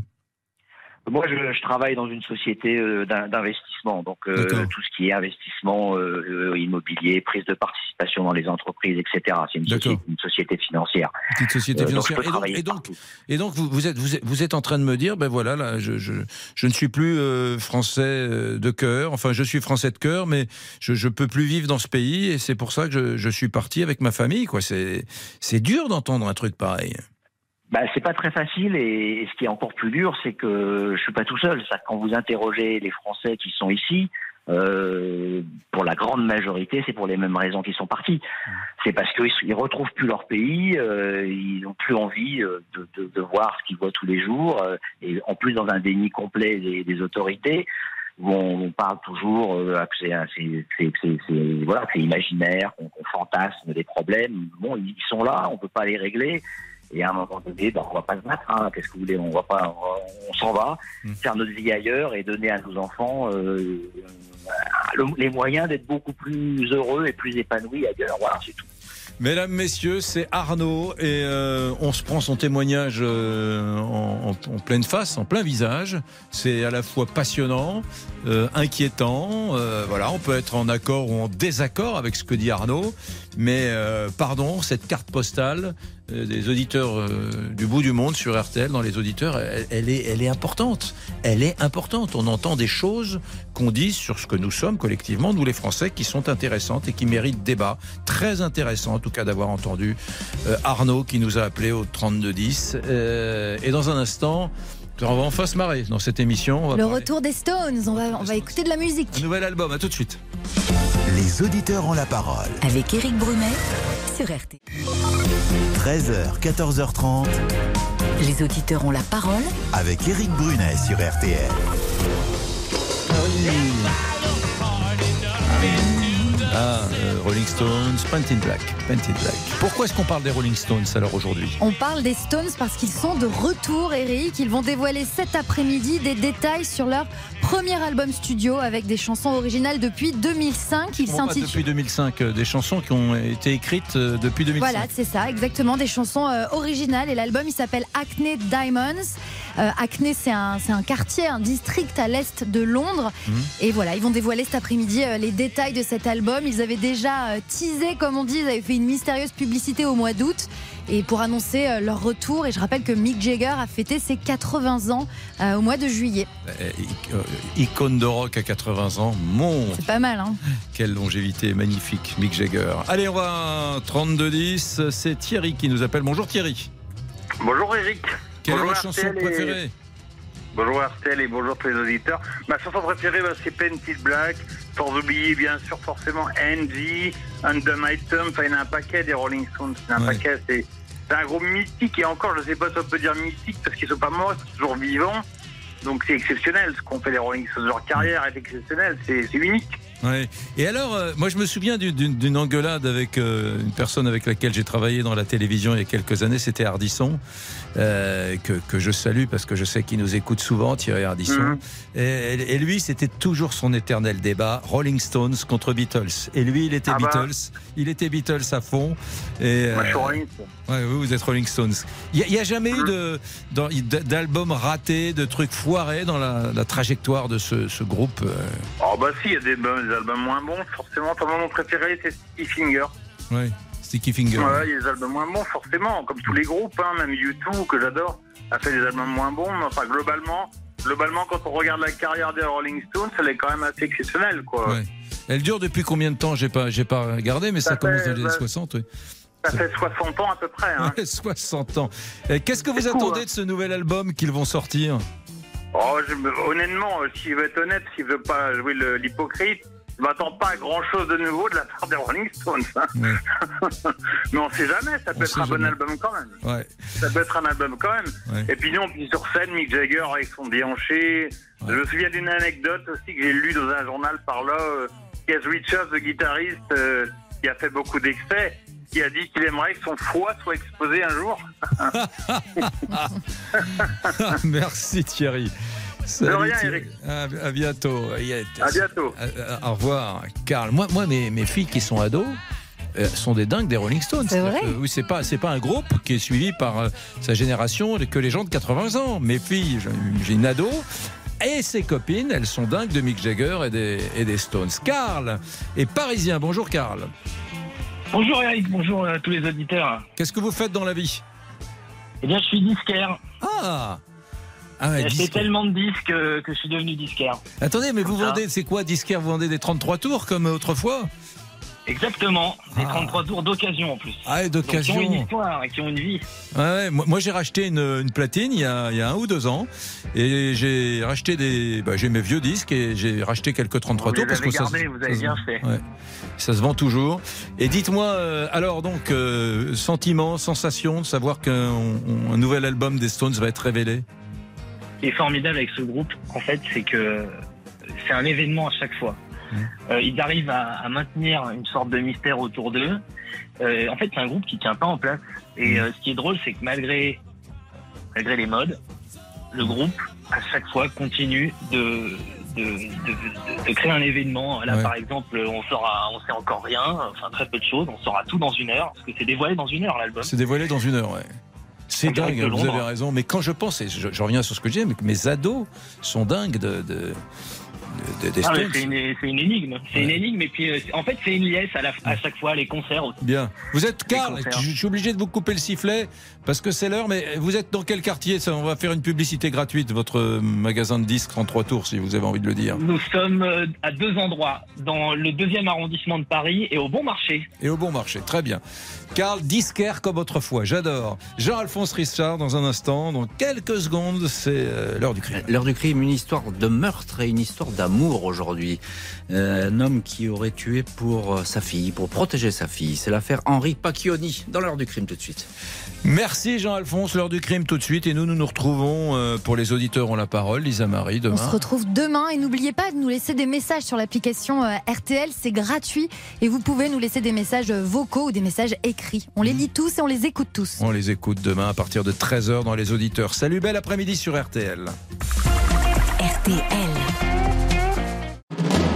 Moi, je, je travaille dans une société euh, d'in- d'investissement, donc euh, tout ce qui est investissement euh, immobilier, prise de participation dans les entreprises, etc. C'est une, société- une société financière.
Petite société
donc,
financière. et donc,
travailler
et donc, et donc vous, vous êtes, vous, êtes, vous êtes en train de me dire, ben voilà, là, je, je, je ne suis plus français de cœur. Enfin, je suis français de cœur, mais je ne peux plus vivre dans ce pays, et c'est pour ça que je, suis parti avec ma famille. Quoi, c'est dur d'entendre un truc pareil.
Bah, c'est pas très facile et, et ce qui est encore plus dur, c'est que je suis pas tout seul. Ça, quand vous interrogez les Français qui sont ici, euh, pour la grande majorité, c'est pour les mêmes raisons qu'ils sont partis. C'est parce qu'ils ils retrouvent plus leur pays, euh, ils n'ont plus envie euh, de, de, de voir ce qu'ils voient tous les jours, euh, et en plus dans un déni complet des, des autorités. Où on, on parle toujours euh, que c'est voilà, imaginaire, qu'on fantasme des problèmes. Bon, ils sont là, on peut pas les régler. Et à un moment donné, ben, on va pas se battre. hein. Qu'est-ce que vous voulez? On va pas, on, s'en va, faire notre vie ailleurs et donner à nos enfants euh, le- les moyens d'être beaucoup plus heureux et plus épanouis ailleurs. Voilà, c'est tout.
Mesdames, messieurs, c'est Arnaud et euh, on se prend son témoignage euh, en, en- en pleine face, en plein visage. C'est à la fois passionnant, euh, inquiétant. euh, voilà, on peut être en accord ou en désaccord avec ce que dit Arnaud, mais euh, pardon, cette carte postale des auditeurs euh, du bout du monde sur RTL, dans les auditeurs, elle, est, elle est importante. Elle est importante. On entend des choses qu'on dit sur ce que nous sommes collectivement, nous les Français, qui sont intéressantes et qui méritent débat. Très intéressant, en tout cas, d'avoir entendu euh, Arnaud qui nous a appelé au 3210. Euh, et dans un instant, on va enfin se marrer dans cette émission. On va
Le
parler
retour des Stones, on va, on va écouter de la musique.
nouvel album. À tout de suite.
Les auditeurs ont la parole.
Avec Éric Brunet sur RT.
13h, 14h30
Les auditeurs ont la parole
avec Éric Brunet sur RTL.
Euh, Rolling Stones, Painted Black. Painted Black. Pourquoi est-ce qu'on parle des Rolling Stones alors aujourd'hui?
On parle des Stones parce qu'ils sont de retour, Eric. Ils vont dévoiler cet après-midi des détails sur leur premier album studio avec des chansons originales depuis 2005. Il s'intitule.
depuis 2005, euh, des chansons qui ont été écrites euh, depuis 2005.
Voilà, c'est ça, exactement, des chansons euh, originales. Et l'album, il s'appelle Acne Diamonds. Euh, Acne, c'est un, c'est un quartier, un district à l'est de Londres.
Mhm.
Et voilà, ils vont dévoiler cet après-midi euh, les détails de cet album. Ils avaient déjà euh, teasé, comme on dit, ils avaient fait une mystérieuse publicité au mois d'août. Et pour annoncer euh, leur retour, et je rappelle que Mick Jagger a fêté ses 80 ans euh, au mois de juillet.
Euh, ic- icône de rock à 80 ans, mon
C'est pas mal, hein
Quelle longévité magnifique, Mick Jagger. Allez, on va à 32-10. C'est Thierry qui nous appelle. Bonjour Thierry.
Bonjour Eric.
Quelle est votre chanson préférée?
Bonjour RTL et bonjour tous les auditeurs. Ma chanson préférée, bah, c'est Painted Black. Sans oublier, bien sûr, forcément, Under My Thumb. Enfin, il y en a un paquet des Rolling Stones. C'est un paquet, c'est c'est un groupe mythique. Et encore, je sais pas si on peut dire mythique parce qu'ils sont pas morts, ils sont toujours vivants. Donc c'est exceptionnel. Ce qu'ont fait les Rolling Stones, leur carrière est exceptionnelle. C'est c'est unique.
Ouais. Et alors, euh, moi je me souviens d'une- d'une d'une engueulade avec euh, une personne avec laquelle j'ai travaillé dans la télévision il y a quelques années, c'était Ardisson, euh, que, que je salue parce que je sais qu'il nous écoute souvent, Thierry Ardisson.
Mhm.
et, et lui, c'était toujours son éternel débat, Rolling Stones contre Beatles. Et lui, il était
Ah bah.
Beatles, il était Beatles à fond. Et,
Moi, je suis
euh,
Rolling Stones.
Ouais, vous, vous êtes Rolling Stones. Il n'y a, jamais eu de- dans- d'album raté, de trucs foirés dans la, la trajectoire de ce, ce groupe.
Oh bah si, il y a des, albums- des albums moins bons. Forcément, moi, mon préféré, c'est Sticky Finger.
ouais, Sticky Finger.
Ouais, il y a des albums moins bons, forcément, comme tous les groupes, hein, même U2, que j'adore, a fait des albums moins bons, mais enfin, globalement, globalement, quand on regarde la carrière des Rolling Stones, elle est quand même assez exceptionnelle, quoi.
Ouais. Elle dure depuis combien de temps? J'ai pas, j'ai pas regardé, mais ça,
Ça
commence dans les années
bah,
60. Oui.
Ça fait 60 ans à peu près, hein.
Ouais, 60 ans. Qu'est-ce que vous attendez
hein.
de ce nouvel album qu'ils vont sortir?
Oh, je honnêtement, s'il veut être honnête, s'il veut pas jouer l'hypocrite, je m'attends pas à grand chose de nouveau de la part des Rolling Stones. hein. mais on sait jamais, ça peut
On
être un bon album quand même.
Ouais.
Ça peut être un album quand même.
Ouais.
Et puis non, puis sur scène, Mick Jagger avec son déhanché. Je me souviens d'une anecdote aussi que j'ai lue dans un journal par là. Euh, Keith Richards, le guitariste, euh, qui a fait beaucoup d'excès, qui a dit qu'il aimerait que son foie soit exposé un jour.
Merci Thierry. Salut,
rien,
Thierry.
Eric.
À, à bientôt.
À bientôt.
Euh, euh, au revoir, Karl. Moi, moi mes, mes filles qui sont ados. euh, sont des dingues des Rolling Stones.
C'est vrai
que, Oui, c'est pas c'est pas un groupe qui est suivi par euh, sa génération que les gens de 80 ans. Mes filles, j'ai- j'ai une ado et ses copines, elles sont dingues de Mick Jagger et des, et des Stones. Karl est parisien. Bonjour Karl.
Bonjour Eric, bonjour à tous les auditeurs.
Qu'est-ce que vous faites dans la vie?
Eh bien, je suis disquaire.
Ah Ah ouais,
J'ai tellement de disques que, que je suis devenu disquaire.
Attendez, mais vous
ça.
vendez, c'est quoi disquaire? Vous vendez des 33 tours comme autrefois?
Exactement, des 33 tours d'occasion en plus.
Ah, et
Donc, Qui
d'occasion.
ont une histoire et qui ont une vie.
Ouais, ouais, moi, moi, j'ai racheté une, une platine il y, a, il y a un ou deux ans et j'ai racheté des, bah, j'ai mes vieux disques et j'ai racheté quelques 33
Vous
tours
les
parce que ça, se-
vous
ça
avez
se
bien
vend.
fait.
Ouais. ça se vend toujours. Et dites-moi, euh, alors donc euh, sentiment, sensation de savoir qu'un nouvel album des Stones va être révélé?
Qui est formidable avec ce groupe, en fait, c'est que c'est un événement à chaque fois.
Mmh.
Euh, ils arrivent à, à maintenir une sorte de mystère autour d'eux. Euh, en fait, c'est un groupe qui tient pas en place. Et
Mmh.
euh, ce qui est drôle, c'est que malgré, malgré les modes, le groupe, à chaque fois, continue de, de, de, de- de créer un événement. Là,
Ouais.
par exemple, on saura, on sait encore rien, enfin très peu de choses. On saura tout dans une heure, parce que c'est dévoilé dans une heure l'album.
C'est dévoilé dans une heure, ouais. C'est dingue, vous avez raison. Mais quand je pense, et je, je reviens sur ce que je disais, mais mes ados sont dingues de, de- des
Ah, c'est une, énigme. C'est une énigme. Et puis, euh, en fait, c'est une liesse à, la, à chaque fois, les concerts aussi.
Bien. Vous êtes Karl, je je suis obligé de vous couper le sifflet parce que c'est l'heure, mais vous êtes dans quel quartier ça? On va faire une publicité gratuite, votre euh, magasin de disques en trois tours, si vous avez envie de le dire.
Nous sommes euh, à deux endroits, dans le deuxième arrondissement de Paris et au Bon Marché.
Et au bon marché, très bien. Karl, disquaire comme autrefois, j'adore. Jean-Alphonse Richard, dans un instant, dans quelques secondes, c'est euh, l'heure du crime.
L'heure du crime, une histoire de meurtre et une histoire d'amour aujourd'hui. Euh, un homme qui aurait tué pour euh, sa fille, pour protéger sa fille. C'est l'affaire Henri Pacchioni. Dans l'heure du crime tout de suite.
Merci Jean-Alphonse, l'heure du crime tout de suite. Et nous, nous nous retrouvons euh, pour les auditeurs ont la parole, Lisa Marie, demain.
On se retrouve demain et n'oubliez pas de nous laisser des messages sur l'application euh, RTL, c'est gratuit et vous pouvez nous laisser des messages vocaux ou des messages écrits. On les lit tous et on les écoute tous.
On les écoute demain à partir de 13h dans les auditeurs. Salut, bel après-midi sur RTL.
RTL.